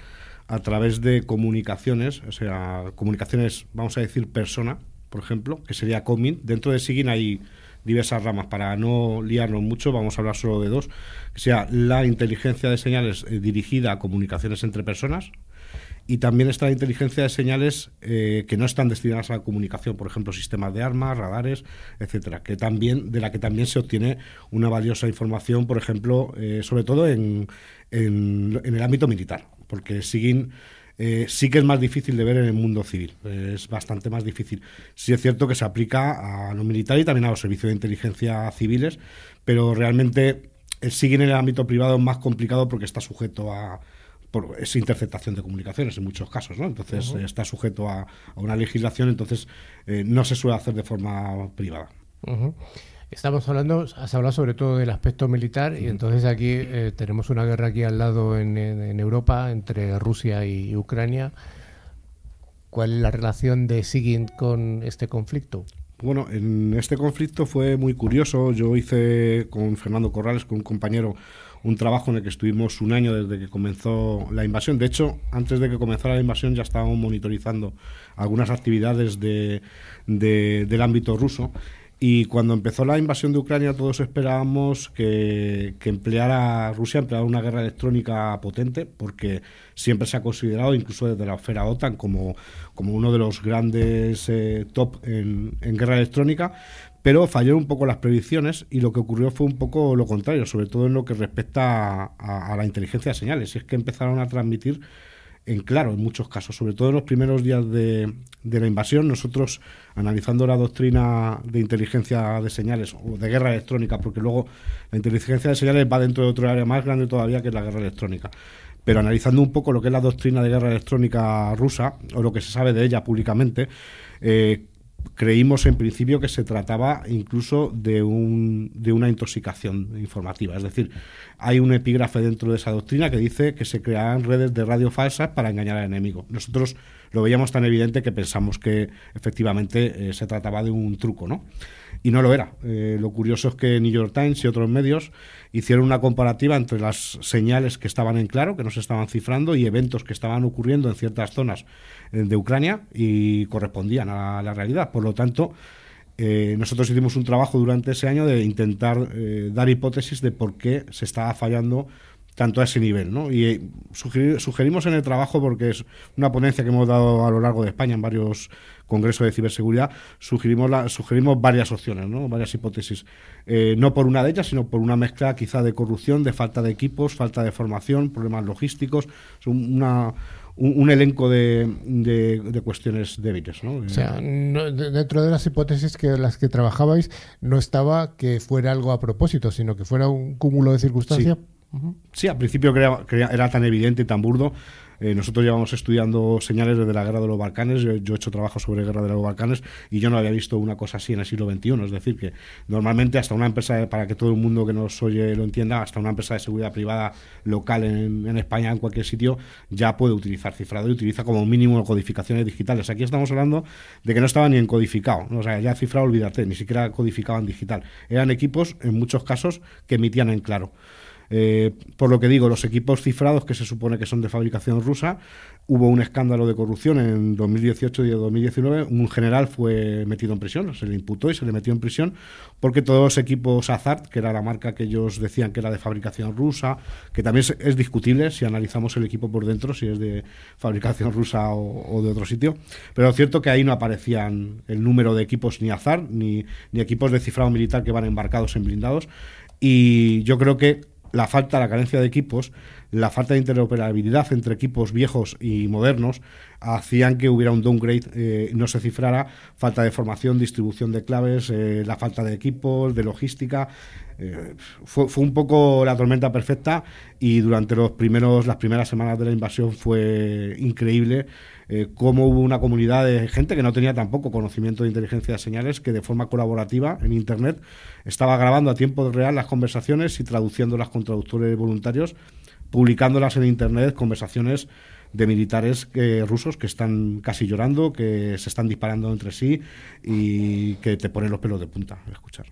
a través de comunicaciones, o sea, comunicaciones, vamos a decir, persona, por ejemplo, que sería COMIN. Dentro de SIGIN hay diversas ramas. Para no liarnos mucho, vamos a hablar solo de dos, que sea la inteligencia de señales eh, dirigida a comunicaciones entre personas, y también está la inteligencia de señales eh, que no están destinadas a la comunicación, por ejemplo, sistemas de armas, radares, etcétera, que también de la que también se obtiene una valiosa información, por ejemplo, eh, sobre todo en, en, el ámbito militar, porque SIGIN eh, sí que es más difícil de ver en el mundo civil, eh, es bastante más difícil. Sí es cierto que se aplica a lo militar y también a los servicios de inteligencia civiles, pero realmente el SIGIN en el ámbito privado es más complicado porque está sujeto a por es interceptación de comunicaciones en muchos casos, ¿no? Entonces eh, está sujeto a, a una legislación, entonces eh, no se suele hacer de forma privada. Ujú. Estamos hablando, has hablado sobre todo del aspecto militar y entonces aquí eh, tenemos una guerra aquí al lado en, en- en Europa entre Rusia y Ucrania. ¿Cuál es la relación de SIGINT con este conflicto? Bueno, en este conflicto fue muy curioso. Yo hice con Fernando Corrales, con un compañero, un trabajo en el que estuvimos un año desde que comenzó la invasión. De hecho, antes de que comenzara la invasión ya estábamos monitorizando algunas actividades de, del ámbito ruso. Y cuando empezó la invasión de Ucrania todos esperábamos que, empleara Rusia empleara una guerra electrónica potente, porque siempre se ha considerado, incluso desde la esfera OTAN, como, como uno de los grandes eh, top en, en, guerra electrónica, pero fallaron un poco las predicciones y lo que ocurrió fue un poco lo contrario, sobre todo en lo que respecta a, a la inteligencia de señales. Y es que empezaron a transmitir en claro en muchos casos, sobre todo en los primeros días de, la invasión, nosotros analizando la doctrina de inteligencia de señales o de guerra electrónica, porque luego la inteligencia de señales va dentro de otro área más grande todavía que es la guerra electrónica. Pero analizando un poco lo que es la doctrina de guerra electrónica rusa, o lo que se sabe de ella públicamente, eh, creímos en principio que se trataba incluso de, un, de una intoxicación informativa. Es decir, hay un epígrafe dentro de esa doctrina que dice que se crearán redes de radio falsas para engañar al enemigo. Nosotros lo veíamos tan evidente que pensamos que efectivamente eh, se trataba de un truco, ¿no? Y no lo era. Eh, lo curioso es que New York Times y otros medios hicieron una comparativa entre las señales que estaban en claro, que no se estaban cifrando, y eventos que estaban ocurriendo en ciertas zonas eh, de Ucrania y correspondían a la realidad. Por lo tanto, eh, nosotros hicimos un trabajo durante ese año de intentar dar hipótesis de por qué se estaba fallando tanto a ese nivel. ¿no? Y sugerimos en el trabajo, porque es una ponencia que hemos dado a lo largo de España en varios congresos de ciberseguridad, sugerimos, la, sugerimos varias opciones, ¿no? varias hipótesis. no por una de ellas, sino por una mezcla quizá de corrupción, de falta de equipos, falta de formación, problemas logísticos. Una, un, elenco de, de, cuestiones débiles. ¿no? O sea, dentro de las hipótesis que las que trabajabais, no estaba que fuera algo a propósito, sino que fuera un cúmulo de circunstancias. Sí, al principio era tan evidente y tan burdo eh, nosotros llevamos estudiando señales desde la guerra de los Balcanes, yo, he hecho trabajo sobre guerra de los Balcanes y yo no había visto una cosa así en el siglo XXI, es decir, que normalmente hasta una empresa, para que todo el mundo que nos oye lo entienda, hasta una empresa de seguridad privada local en, España, en cualquier sitio, ya puede utilizar cifrado y utiliza como mínimo codificaciones digitales. Aquí estamos hablando de que no estaba ni en codificado, o sea, ya cifrado, olvídate, ni siquiera codificado en digital. Eran equipos, en muchos casos, que emitían en claro. Eh, por lo que digo, los equipos cifrados, que se supone que son de fabricación rusa, hubo un escándalo de corrupción en 2018 y 2019. Un general fue metido en prisión, se le imputó y se le metió en prisión porque todos los equipos Azart, que era la marca que ellos decían que era de fabricación rusa, que también es, discutible si analizamos el equipo por dentro, si es de fabricación rusa o, de otro sitio. Pero es cierto que ahí no aparecían el número de equipos ni Azart ni, ni equipos de cifrado militar que van embarcados en blindados. Y yo creo que la falta, la carencia de equipos, la falta de interoperabilidad entre equipos viejos y modernos hacían que hubiera un downgrade, eh, no se cifrara, falta de formación, distribución de claves, eh, la falta de equipos, de logística. Eh, fue, fue, un poco la tormenta perfecta y durante los primeros, las primeras semanas de la invasión fue increíble cómo hubo una comunidad de gente que no tenía tampoco conocimiento de inteligencia de señales, que de forma colaborativa en Internet estaba grabando a tiempo real las conversaciones y traduciéndolas con traductores voluntarios, publicándolas en Internet, conversaciones de militares eh, rusos que están casi llorando, que se están disparando entre sí y que te ponen los pelos de punta al escuchar.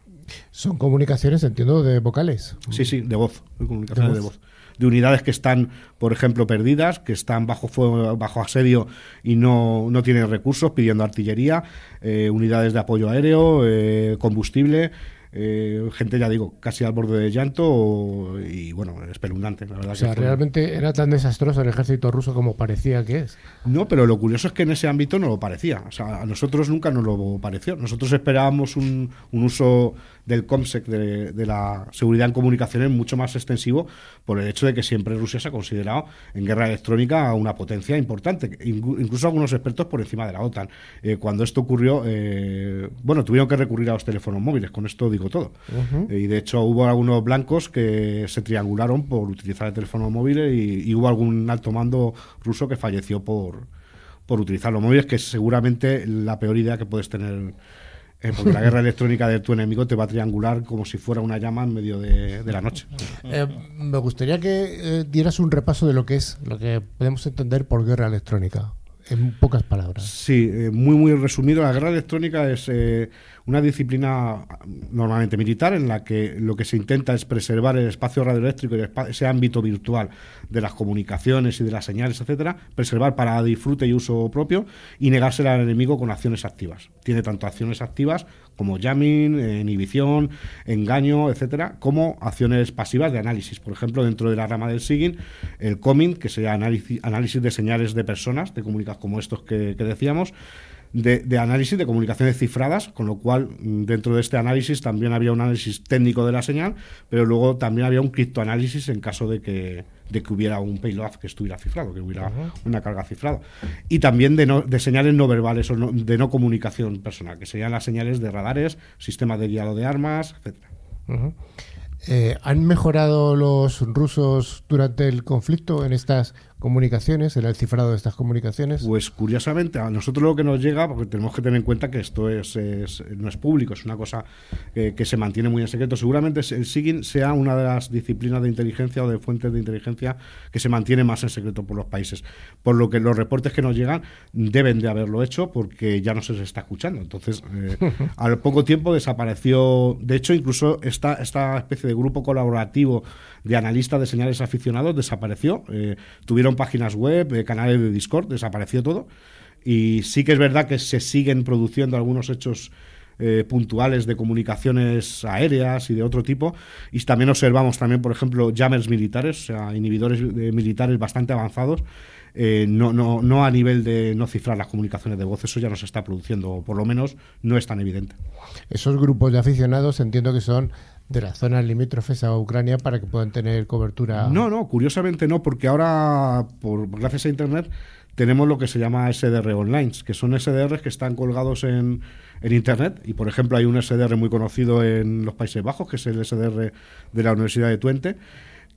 Son comunicaciones, entiendo, de vocales. Sí, sí, de voz, comunicaciones de voz de unidades que están, por ejemplo, perdidas, que están bajo fuego, bajo asedio y no, no tienen recursos, pidiendo artillería, eh, unidades de apoyo aéreo, eh, combustible. Eh, gente, ya digo, casi al borde de llanto y bueno, espeluznante, la verdad. O sea, realmente era tan desastroso el ejército ruso como parecía que es. No, pero lo curioso es que en ese ámbito no lo parecía. O sea, a nosotros nunca nos lo pareció. Nosotros esperábamos un, un uso del COMSEC, de, la seguridad en comunicaciones, mucho más extensivo por el hecho de que siempre Rusia se ha considerado en guerra electrónica una potencia importante, incluso algunos expertos por encima de la OTAN. Eh, cuando esto ocurrió, eh, bueno, tuvieron que recurrir a los teléfonos móviles, con esto digo todo. Eh, y de hecho hubo algunos blancos que se triangularon por utilizar el teléfono móvil y, y hubo algún alto mando ruso que falleció por, por utilizar los móviles, que es seguramente la peor idea que puedes tener eh, porque la guerra electrónica de tu enemigo te va a triangular como si fuera una llama en medio de, la noche. Eh, me gustaría que eh, dieras un repaso de lo que es, lo que podemos entender por guerra electrónica, en pocas palabras. Sí, muy, muy resumido. La guerra electrónica es una disciplina normalmente militar en la que lo que se intenta es preservar el espacio radioeléctrico y ese ámbito virtual de las comunicaciones y de las señales, etcétera, preservar para disfrute y uso propio y negársela al enemigo con acciones activas. Tiene tanto acciones activas como jamming, inhibición, engaño, etcétera, como acciones pasivas de análisis. Por ejemplo, dentro de la rama del SIGIN, el COMIN, que sería análisis, de señales de personas, de comunicación como estos que decíamos, de, análisis de comunicaciones cifradas, con lo cual mm, dentro de este análisis también había un análisis técnico de la señal, pero luego también había un criptoanálisis en caso de que, de que hubiera un payload que estuviera cifrado, que hubiera una carga cifrada. Y también de, de señales no verbales o de no comunicación personal, que serían las señales de radares, sistemas de guiado de armas, etcétera. Eh, ¿Han mejorado los rusos durante el conflicto en estas comunicaciones, en el cifrado de estas comunicaciones? Pues curiosamente, a nosotros lo que nos llega, porque tenemos que tener en cuenta que esto es, no es público, es una cosa que se mantiene muy en secreto. Seguramente el SIGIN sea una de las disciplinas de inteligencia o de fuentes de inteligencia que se mantiene más en secreto por los países. Por lo que los reportes que nos llegan deben de haberlo hecho porque ya no se les está escuchando. Entonces, eh, al poco tiempo desapareció, de hecho, incluso esta, esta especie de grupo colaborativo de analistas de señales aficionados desapareció. Eh, tuvieron páginas web, eh, canales de Discord, desapareció todo. Y sí que es verdad que se siguen produciendo algunos hechos eh, puntuales de comunicaciones aéreas y de otro tipo. Y también observamos también, por ejemplo, jammers militares, o sea, inhibidores militares bastante avanzados. no, no, no a nivel de no cifrar las comunicaciones de voz, eso ya no se está produciendo, o por lo menos no es tan evidente. Esos grupos de aficionados entiendo que son de las zonas limítrofes a Ucrania para que puedan tener cobertura. No, no, curiosamente no, porque ahora, por, gracias a Internet, tenemos lo que se llama SDR online, que son SDRs que están colgados en, en, Internet. Y, por ejemplo, hay un SDR muy conocido en los Países Bajos, que es el SDR de la Universidad de Twente,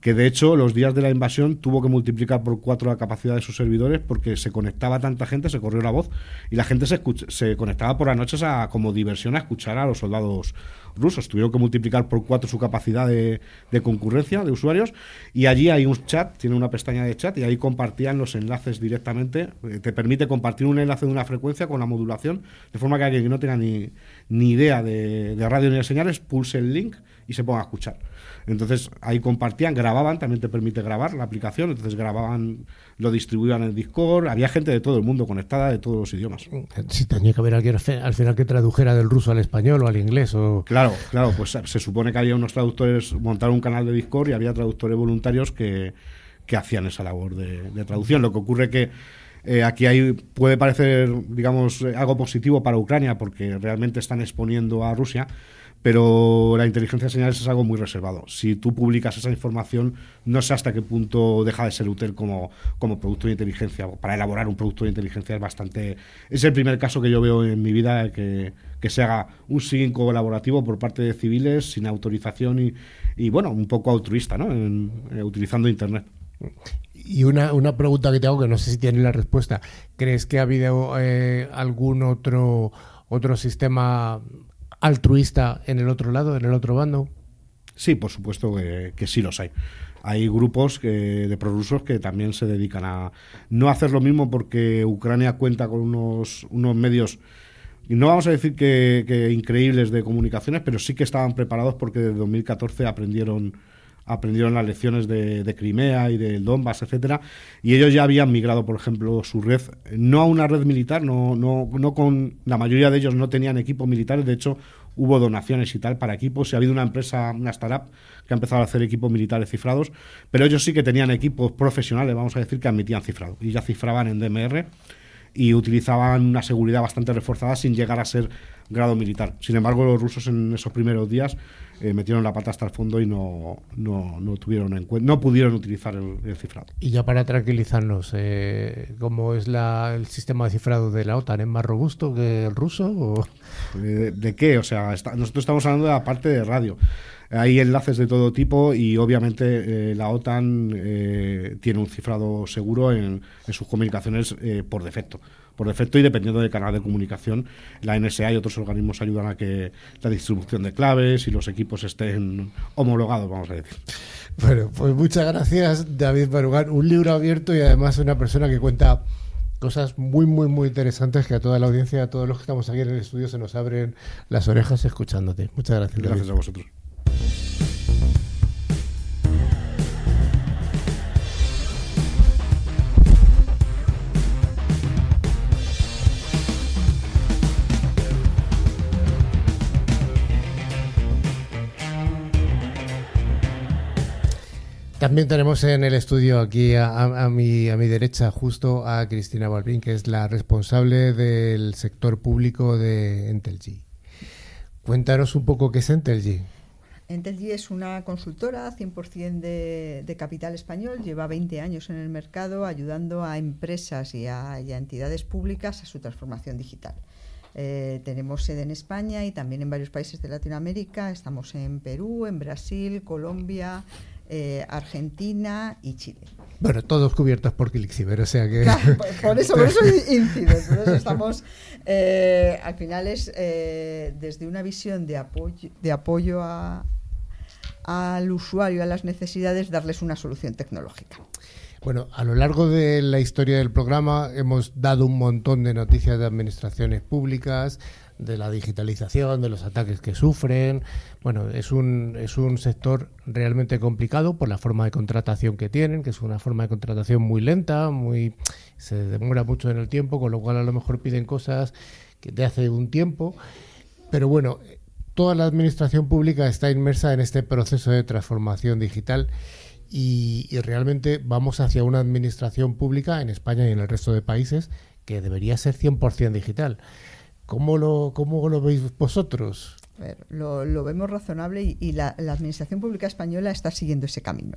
que de hecho los días de la invasión tuvo que multiplicar por cuatro la capacidad de sus servidores porque se conectaba tanta gente, se corrió la voz y la gente se, se conectaba por las noches a, como diversión a escuchar a los soldados rusos. Tuvieron que multiplicar por cuatro su capacidad de, concurrencia de usuarios y allí hay un chat, tiene una pestaña de chat y ahí compartían los enlaces directamente. Eh, te permite compartir un enlace de una frecuencia con la modulación, de forma que alguien que no tenga ni, ni idea de, de radio ni de señales pulse el link y se ponga a escuchar. Entonces ahí compartían, grababan, también te permite grabar la aplicación, entonces grababan, lo distribuían en Discord, había gente de todo el mundo conectada, de todos los idiomas. Sí, tenía que haber alguien al final que tradujera del ruso al español o al inglés. O... Claro, claro, pues se supone que había unos traductores, montaron un canal de Discord y había traductores voluntarios que, hacían esa labor de, traducción. Lo que ocurre que eh, aquí hay, puede parecer, digamos, algo positivo para Ucrania porque realmente están exponiendo a Rusia, pero la inteligencia de señales es algo muy reservado. Si tú publicas esa información, no sé hasta qué punto deja de ser útil como, producto de inteligencia. Para elaborar un producto de inteligencia es bastante... Es el primer caso que yo veo en mi vida que, que se haga un SIGIN colaborativo por parte de civiles sin autorización y, bueno, un poco altruista, ¿no? Eh, utilizando Internet. Y una, una pregunta que te hago que no sé si tienes la respuesta. ¿Crees que ha habido eh, algún otro, otro sistema altruista en el otro lado, en el otro bando? Sí, por supuesto que, sí los hay. Hay grupos de prorrusos que también se dedican a no hacer lo mismo porque Ucrania cuenta con unos, unos medios, no vamos a decir que, increíbles de comunicaciones, pero sí que estaban preparados porque desde 2014 aprendieron aprendieron las lecciones de, Crimea y del Donbass, etcétera, y ellos ya habían migrado, por ejemplo, su red, no a una red militar, no, no, no con la mayoría de ellos no tenían equipos militares, de hecho hubo donaciones y tal para equipos, y ha habido una empresa, una startup, que ha empezado a hacer equipos militares cifrados, pero ellos sí que tenían equipos profesionales, vamos a decir, que admitían cifrado, y ya cifraban en DMR y utilizaban una seguridad bastante reforzada sin llegar a ser grado militar. Sin embargo, los rusos en esos primeros días eh, metieron la pata hasta el fondo y no, no, no tuvieron en no pudieron utilizar el, cifrado. Y ya para tranquilizarnos, eh, ¿cómo es la, el sistema de cifrado de la OTAN? ¿Es más robusto que el ruso? Eh, ¿De, qué? O sea, nosotros estamos hablando de la parte de radio. Hay enlaces de todo tipo y obviamente la OTAN tiene un cifrado seguro en, en sus comunicaciones por defecto por defecto y dependiendo del canal de comunicación, la NSA y otros organismos ayudan a que la distribución de claves y los equipos estén homologados, vamos a decir. Bueno, pues muchas gracias, David Barugán. Un libro abierto y además una persona que cuenta cosas muy, muy, muy interesantes que a toda la audiencia, a todos los que estamos aquí en el estudio, se nos abren las orejas escuchándote. Muchas gracias. Gracias a vosotros. También tenemos en el estudio aquí a, mi, a mi derecha justo a Cristina Balbín, que es la responsable del sector público de Entelgy. Cuéntanos un poco qué es Entelgy. Entelgy es una consultora 100% de, de, capital español, lleva 20 años en el mercado ayudando a empresas y a, y a entidades públicas a su transformación digital. Eh, tenemos sede en España y también en varios países de Latinoamérica. Estamos en Perú, en Brasil, Colombia, eh, Argentina y Chile. Bueno, todos cubiertos por Clixiver, o sea que... por eso, por eso incide. estamos, eh, al final es eh, desde una visión de apoyo, de apoyo al usuario, a las necesidades, darles una solución tecnológica. Bueno, a lo largo de la historia del programa hemos dado un montón de noticias de administraciones públicas, de la digitalización, de los ataques que sufren. Bueno, es un, es un sector realmente complicado por la forma de contratación que tienen, que es una forma de contratación muy lenta, muy se demora mucho en el tiempo, con lo cual a lo mejor piden cosas que de hace un tiempo. Pero bueno, toda la administración pública está inmersa en este proceso de transformación digital. Y, y realmente vamos hacia una administración pública en España y en el resto de países que debería ser 100% digital. ¿Cómo lo, cómo lo veis vosotros? lo, vemos razonable y, la, Administración Pública Española está siguiendo ese camino.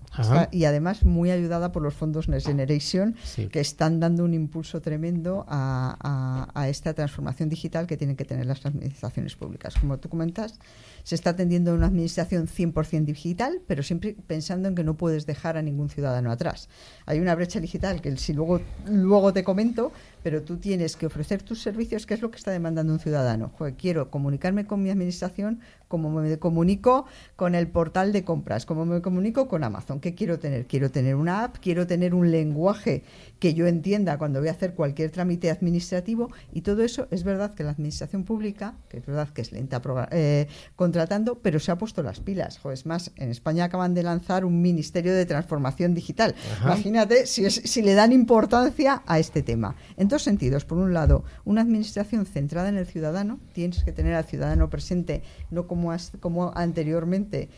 y además muy ayudada por los fondos Next Generation, que están dando un impulso tremendo a, a, esta transformación digital que tienen que tener las administraciones públicas. Como tú comentas, se está atendiendo una administración 100% digital, pero siempre pensando en que no puedes dejar a ningún ciudadano atrás. Hay una brecha digital que si luego, luego te comento, pero tú tienes que ofrecer tus servicios, que es lo que está demandando un ciudadano. quiero comunicarme con mi administración como me comunico con el portal de compras, como me comunico con Amazon. ¿Qué quiero tener? Quiero tener una app, quiero tener un lenguaje que yo entienda cuando voy a hacer cualquier trámite administrativo y todo eso es verdad que la administración pública, que es verdad que es lenta eh, contratando, pero se ha puesto las pilas. es más, en España acaban de lanzar un Ministerio de Transformación Digital. Imagínate si, si le dan importancia a este tema. En dos sentidos. Por un lado, una administración centrada en el ciudadano, tienes que tener al ciudadano presente, no como, como anteriormente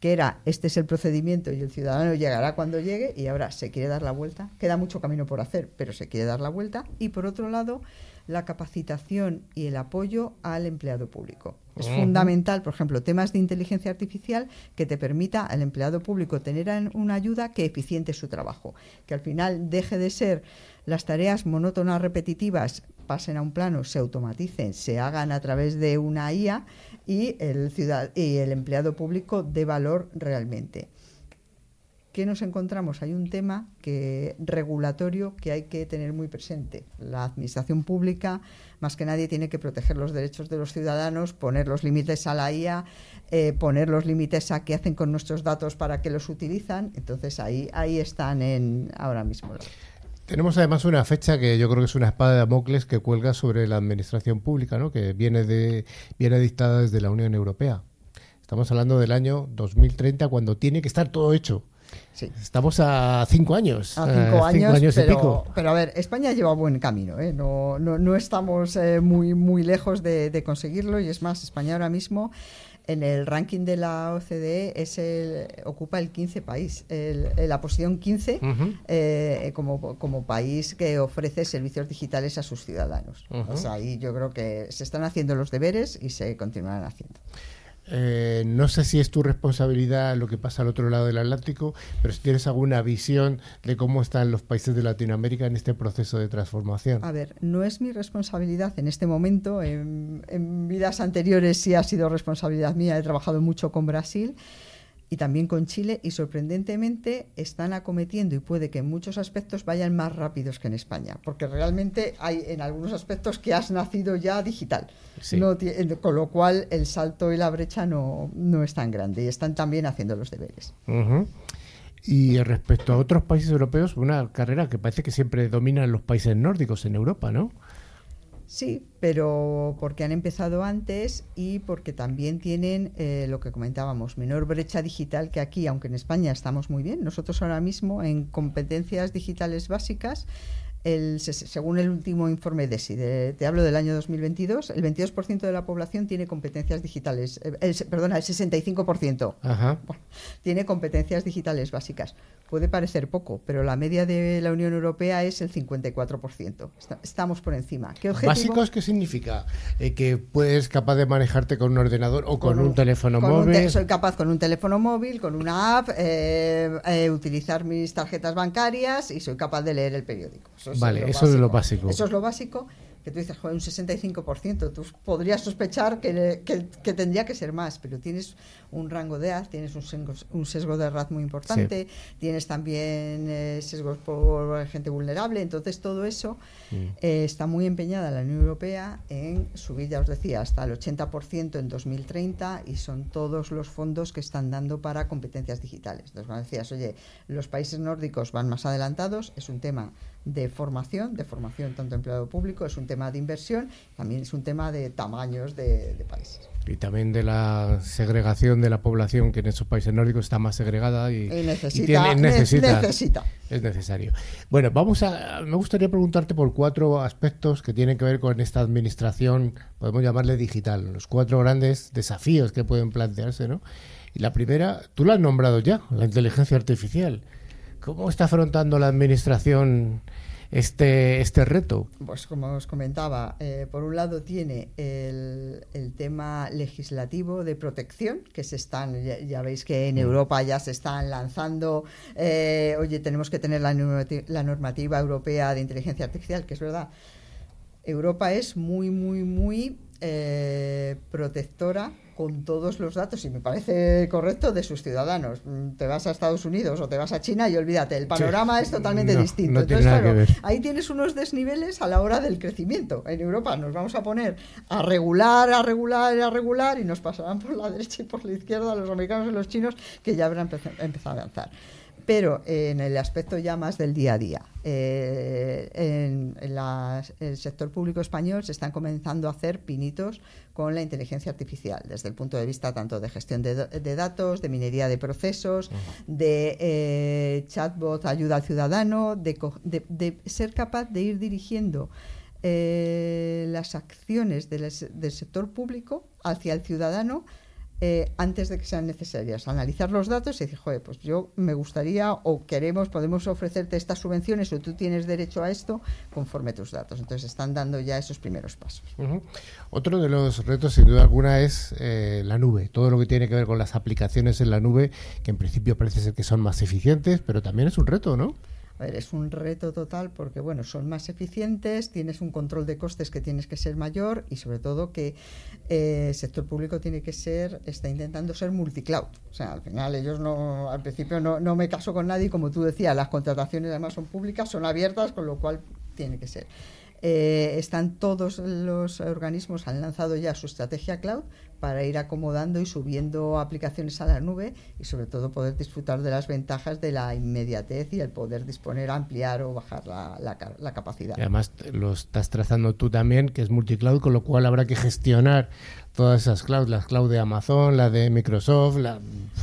que era este es el procedimiento y el ciudadano llegará cuando llegue y ahora se quiere dar la vuelta. Queda mucho camino por hacer, pero se quiere dar la vuelta. Y por otro lado, la capacitación y el apoyo al empleado público. Es fundamental, por ejemplo, temas de inteligencia artificial que te permita al empleado público tener una ayuda que eficiente su trabajo, que al final deje de ser las tareas monótonas repetitivas pasen a un plano, se automaticen, se hagan a través de una IA y el, ciudad y el empleado público dé valor realmente. ¿Qué nos encontramos? Hay un tema que, regulatorio que hay que tener muy presente. La administración pública, más que nadie, tiene que proteger los derechos de los ciudadanos, poner los límites a la IA, eh, poner los límites a qué hacen con nuestros datos para que los utilizan. Entonces ahí, ahí están en, ahora mismo. Tenemos además una fecha que yo creo que es una espada de Damocles que cuelga sobre la administración pública, ¿no? que viene, de, viene dictada desde la Unión Europea. Estamos hablando del año 2030 cuando tiene que estar todo hecho. Sí. Estamos a cinco años. A cinco, años, pero, y pico. Pero a ver, España lleva buen camino. ¿eh? No, no, no, estamos eh, muy, muy lejos de, de, conseguirlo. Y es más, España ahora mismo en el ranking de la OCDE es el, ocupa el 15 país, el, la posición 15 eh, como, como, país que ofrece servicios digitales a sus ciudadanos. O sea, ahí yo creo que se están haciendo los deberes y se continuarán haciendo. Eh, no sé si es tu responsabilidad lo que pasa al otro lado del Atlántico, pero si tienes alguna visión de cómo están los países de Latinoamérica en este proceso de transformación. A ver, no es mi responsabilidad en este momento. En, en vidas anteriores sí ha sido responsabilidad mía. He trabajado mucho con Brasil y también con Chile y sorprendentemente están acometiendo y puede que en muchos aspectos vayan más rápidos que en España, porque realmente hay en algunos aspectos que has nacido ya digital, con lo cual el salto y la brecha no, no es tan grande y están también haciendo los deberes. Y respecto a otros países europeos, una carrera que parece que siempre domina en los países nórdicos en Europa, ¿no? Sí, pero porque han empezado antes y porque también tienen eh, lo que comentábamos, menor brecha digital que aquí, aunque en España estamos muy bien. Nosotros ahora mismo en competencias digitales básicas el, según el último informe DESI, de, te hablo del año 2022, el 22% de la población tiene competencias digitales, eh, el, perdona, el 65% tiene competencias digitales básicas. Puede parecer poco, pero la media de la Unión Europea es el 54%. estamos por encima. ¿Qué ¿Básicos qué significa? Eh, ¿Que puedes capaz de manejarte con un ordenador o con, un, teléfono móvil? soy capaz con un teléfono móvil, con una app, eh, utilizar mis tarjetas bancarias y soy capaz de leer el periódico. Vale, eso es lo básico. Eso es lo básico que tú dices, joder, un 65%, tú podrías sospechar que, que, tendría que ser más, pero tienes un rango de edad, tienes un sesgo, un sesgo de edad muy importante, tienes también eh, sesgos por gente vulnerable, entonces todo eso mm. eh, está muy empeñada la Unión Europea en subir, ya os decía, hasta el 80% en 2030 y son todos los fondos que están dando para competencias digitales. Entonces, cuando decías, oye, los países nórdicos van más adelantados, es un tema de formación, de formación tanto empleado público, es un tema de inversión, también es un tema de tamaños de, países. Y también de la segregación de la población, que en esos países nórdicos está más segregada y, necesita, necesita, Es necesario. Bueno, vamos a. Me gustaría preguntarte por cuatro aspectos que tienen que ver con esta administración, podemos llamarle digital, los cuatro grandes desafíos que pueden plantearse, ¿no? Y la primera, tú la has nombrado ya, la inteligencia artificial. ¿Cómo está afrontando la administración este, este reto? Pues como os comentaba, eh, por un lado tiene el, tema legislativo de protección, que se están, ya, veis que en mm. Europa ya se están lanzando, eh, oye, tenemos que tener la, la normativa europea de inteligencia artificial, que es verdad. Europa es muy, muy, muy eh, protectora con todos los datos, y me parece correcto, de sus ciudadanos. Mm, te vas a Estados Unidos o te vas a China y olvídate, el panorama es totalmente distinto. Entonces, claro, ahí tienes unos desniveles a la hora del crecimiento. En Europa nos vamos a poner a regular, a regular, a regular, y nos pasarán por la derecha y por la izquierda los americanos y los chinos que ya habrán empezado a avanzar pero en el aspecto ya más del día a día. Eh, en, el sector público español se están comenzando a hacer pinitos con la inteligencia artificial, desde el punto de vista tanto de gestión de, datos, de minería de procesos, de eh, chatbot ayuda al ciudadano, de, ser capaz de ir dirigiendo eh, las acciones del sector público hacia el ciudadano eh, antes de que sean necesarias. Analizar los datos y decir, joder, pues yo me gustaría o queremos, podemos ofrecerte estas subvenciones o tú tienes derecho a esto conforme tus datos. Entonces están dando ya esos primeros pasos. Otro de los retos, sin duda alguna, es eh, la nube. Todo lo que tiene que ver con las aplicaciones en la nube, que en principio parece ser que son más eficientes, pero también es un reto, ¿no? A ver, es un reto total porque, bueno, son más eficientes, tienes un control de costes que tienes que ser mayor y sobre todo que eh, el sector público tiene que ser, está intentando ser multicloud. O sea, al final ellos no, al principio no, no me caso con nadie, como tú decías, las contrataciones además son públicas, son abiertas, con lo cual tiene que ser. Eh, están todos los organismos, han lanzado ya su estrategia cloud para ir acomodando y subiendo aplicaciones a la nube y sobre todo poder disfrutar de las ventajas de la inmediatez y el poder disponer, ampliar o bajar la, capacidad. Además lo estás trazando tú también, que es multicloud, con lo cual habrá que gestionar todas esas clouds, las cloud de Amazon, la de Microsoft. La...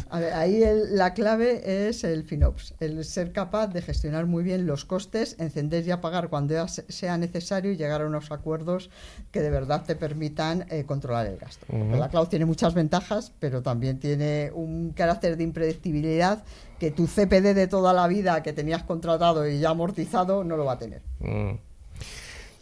ahí la clave es el FinOps, el ser capaz de gestionar muy bien los costes, encender y apagar cuando sea necesario y llegar a unos acuerdos que de verdad te permitan eh, controlar el gasto. La cloud tiene muchas ventajas, pero también tiene un carácter de impredictibilidad que tu CPD de toda la vida que tenías contratado y ya amortizado no lo va a tener. Mm.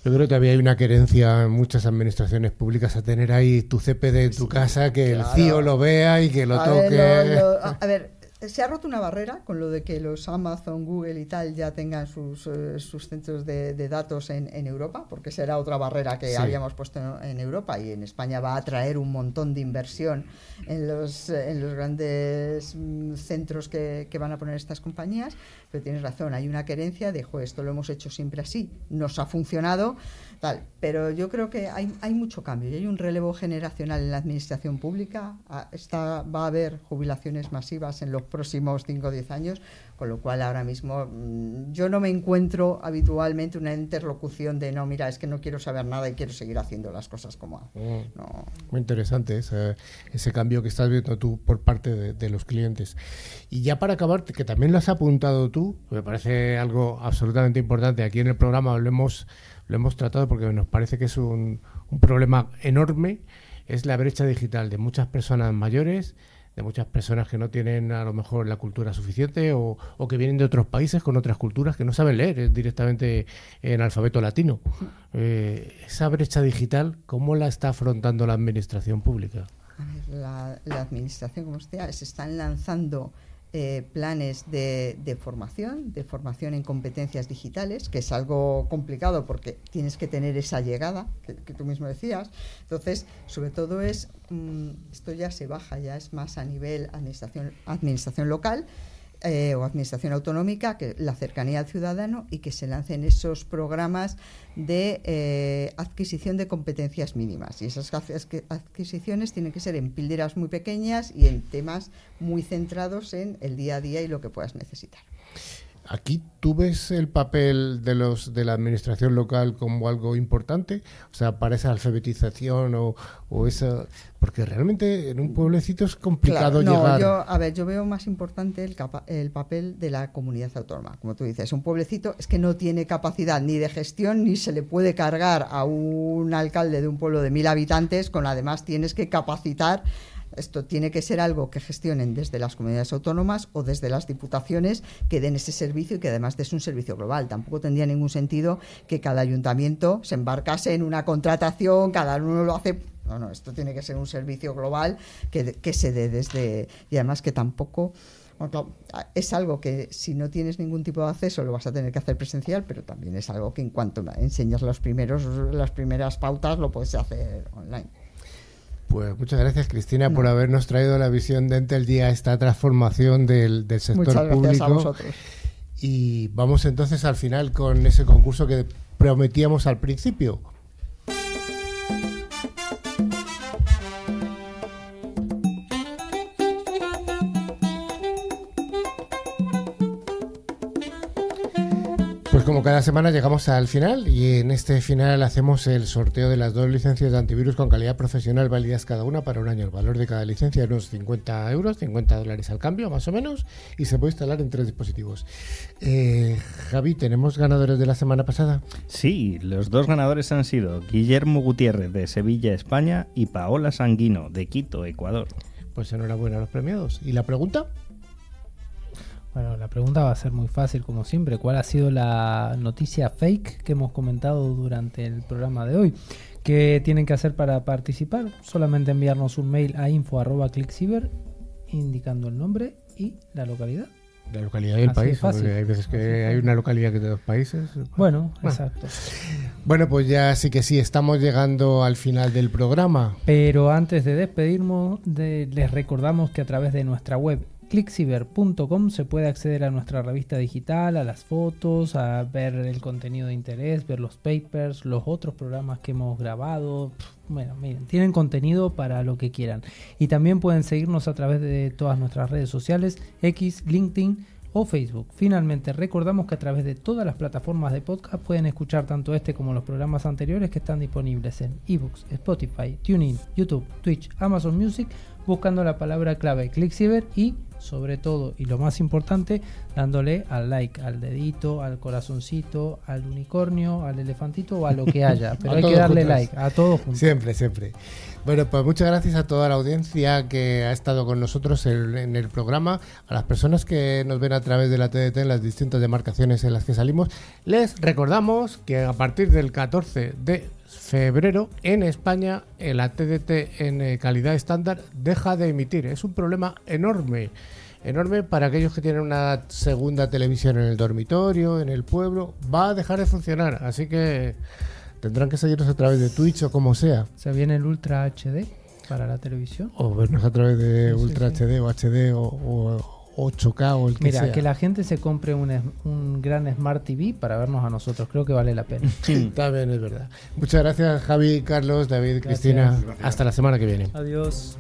Yo creo que todavía hay una querencia en muchas administraciones públicas a tener ahí tu CPD en tu casa, que el CIO lo vea y que lo toque. a ver, se ha roto una barrera con lo de que los Amazon, Google y tal ya tengan sus, eh, sus centros de, datos en, en, Europa, porque será otra barrera que habíamos puesto en, Europa y en España va a atraer un montón de inversión en los, en los grandes mm, centros que, que van a poner estas compañías. Pero tienes razón, hay una querencia de, esto lo hemos hecho siempre así, nos ha funcionado, tal. Pero yo creo que hay, hay mucho cambio y hay un relevo generacional en la administración pública. Ah, está, va a haber jubilaciones masivas en los próximos 5 o 10 años, con lo cual ahora mismo mm, yo no me encuentro habitualmente una interlocución de no, mira, es que no quiero saber nada y quiero seguir haciendo las cosas como mm. Muy interesante ese, ese, cambio que estás viendo tú por parte de, los clientes. Y ya para acabar, que también lo has apuntado tú, me parece algo absolutamente importante. Aquí en el programa lo hemos, lo hemos tratado porque nos parece que es un, un problema enorme, es la brecha digital de muchas personas mayores de muchas personas que no tienen a lo mejor la cultura suficiente o, que vienen de otros países con otras culturas que no saben leer directamente en alfabeto latino. Eh, esa brecha digital, ¿cómo la está afrontando la administración pública? la, la, administración, como usted, se están lanzando eh, planes de, formación, de formación en competencias digitales, que es algo complicado porque tienes que tener esa llegada, que, tú mismo decías. Entonces, sobre todo es, mm, esto ya se baja, ya es más a nivel administración, administración local, eh, o administración autonómica, que la cercanía al ciudadano y que se lancen esos programas de eh, adquisición de competencias mínimas. Y esas adquisiciones tienen que ser en píldoras muy pequeñas y en temas muy centrados en el día a día y lo que puedas necesitar. Aquí tú ves el papel de los de la administración local como algo importante, o sea, para esa alfabetización o, o esa, porque realmente en un pueblecito es complicado llegar. Yo, a ver, yo veo más importante el, el papel de la comunidad autónoma. Como tú dices, un pueblecito es que no tiene capacidad ni de gestión ni se le puede cargar a un alcalde de un pueblo de mil habitantes, con además tienes que capacitar esto tiene que ser algo que gestionen desde las comunidades autónomas o desde las diputaciones que den ese servicio y que además des un servicio global. Tampoco tendría ningún sentido que cada ayuntamiento se embarcase en una contratación, cada uno lo hace no, no, esto tiene que ser un servicio global que, que se dé desde. Y además que tampoco. es algo que si no tienes ningún tipo de acceso lo vas a tener que hacer presencial, pero también es algo que en cuanto enseñas los primeros, las primeras pautas lo puedes hacer online. Pues muchas gracias Cristina por habernos traído la visión de el día esta transformación del, sector muchas público. A vosotros. Y vamos entonces al final con ese concurso que prometíamos al principio. Como cada semana llegamos al final y en este final hacemos el sorteo de las dos licencias de antivirus con calidad profesional válidas cada una para un año. El valor de cada licencia es unos 50 euros, 50 dólares al cambio más o menos y se puede instalar en tres dispositivos. Eh, Javi, ¿tenemos ganadores de la semana pasada? Sí, los dos ganadores han sido Guillermo Gutiérrez de Sevilla, España y Paola Sanguino de Quito, Ecuador. Pues enhorabuena a los premiados. ¿Y la pregunta? Bueno, la pregunta va a ser muy fácil como siempre. ¿Cuál ha sido la noticia fake que hemos comentado durante el programa de hoy? ¿Qué tienen que hacer para participar? Solamente enviarnos un mail a info.clickciber indicando el nombre y la localidad. La localidad y el país, hay veces que hay una localidad que de dos países. Bueno, exacto. Bueno, pues ya sí que sí, estamos llegando al final del programa. Pero antes de despedirnos, les recordamos que a través de nuestra web clickciber.com se puede acceder a nuestra revista digital, a las fotos, a ver el contenido de interés, ver los papers, los otros programas que hemos grabado. Bueno, miren, tienen contenido para lo que quieran. Y también pueden seguirnos a través de todas nuestras redes sociales, X, LinkedIn o Facebook. Finalmente, recordamos que a través de todas las plataformas de podcast pueden escuchar tanto este como los programas anteriores que están disponibles en eBooks, Spotify, TuneIn, YouTube, Twitch, Amazon Music, buscando la palabra clave ClickCiber y sobre todo y lo más importante, dándole al like, al dedito, al corazoncito, al unicornio, al elefantito o a lo que haya. Pero hay que darle like a todos juntos. Siempre, siempre. Bueno, pues muchas gracias a toda la audiencia que ha estado con nosotros en, el programa, a las personas que nos ven a través de la TDT en las distintas demarcaciones en las que salimos. Les recordamos que a partir del 14 de febrero en España la TDT en eh, calidad estándar deja de emitir. Es un problema enorme, enorme para aquellos que tienen una segunda televisión en el dormitorio, en el pueblo. Va a dejar de funcionar, así que tendrán que seguirnos a través de Twitch o como sea. ¿Se viene el Ultra HD para la televisión? O vernos a través de Ultra HD o HD o 8K o el que Mira, que la gente se compre un, un, gran Smart TV para vernos a nosotros, creo que vale la pena. Sí, también es verdad. Muchas gracias Javi, Carlos, David, Cristina. Hasta la semana que viene. Adiós.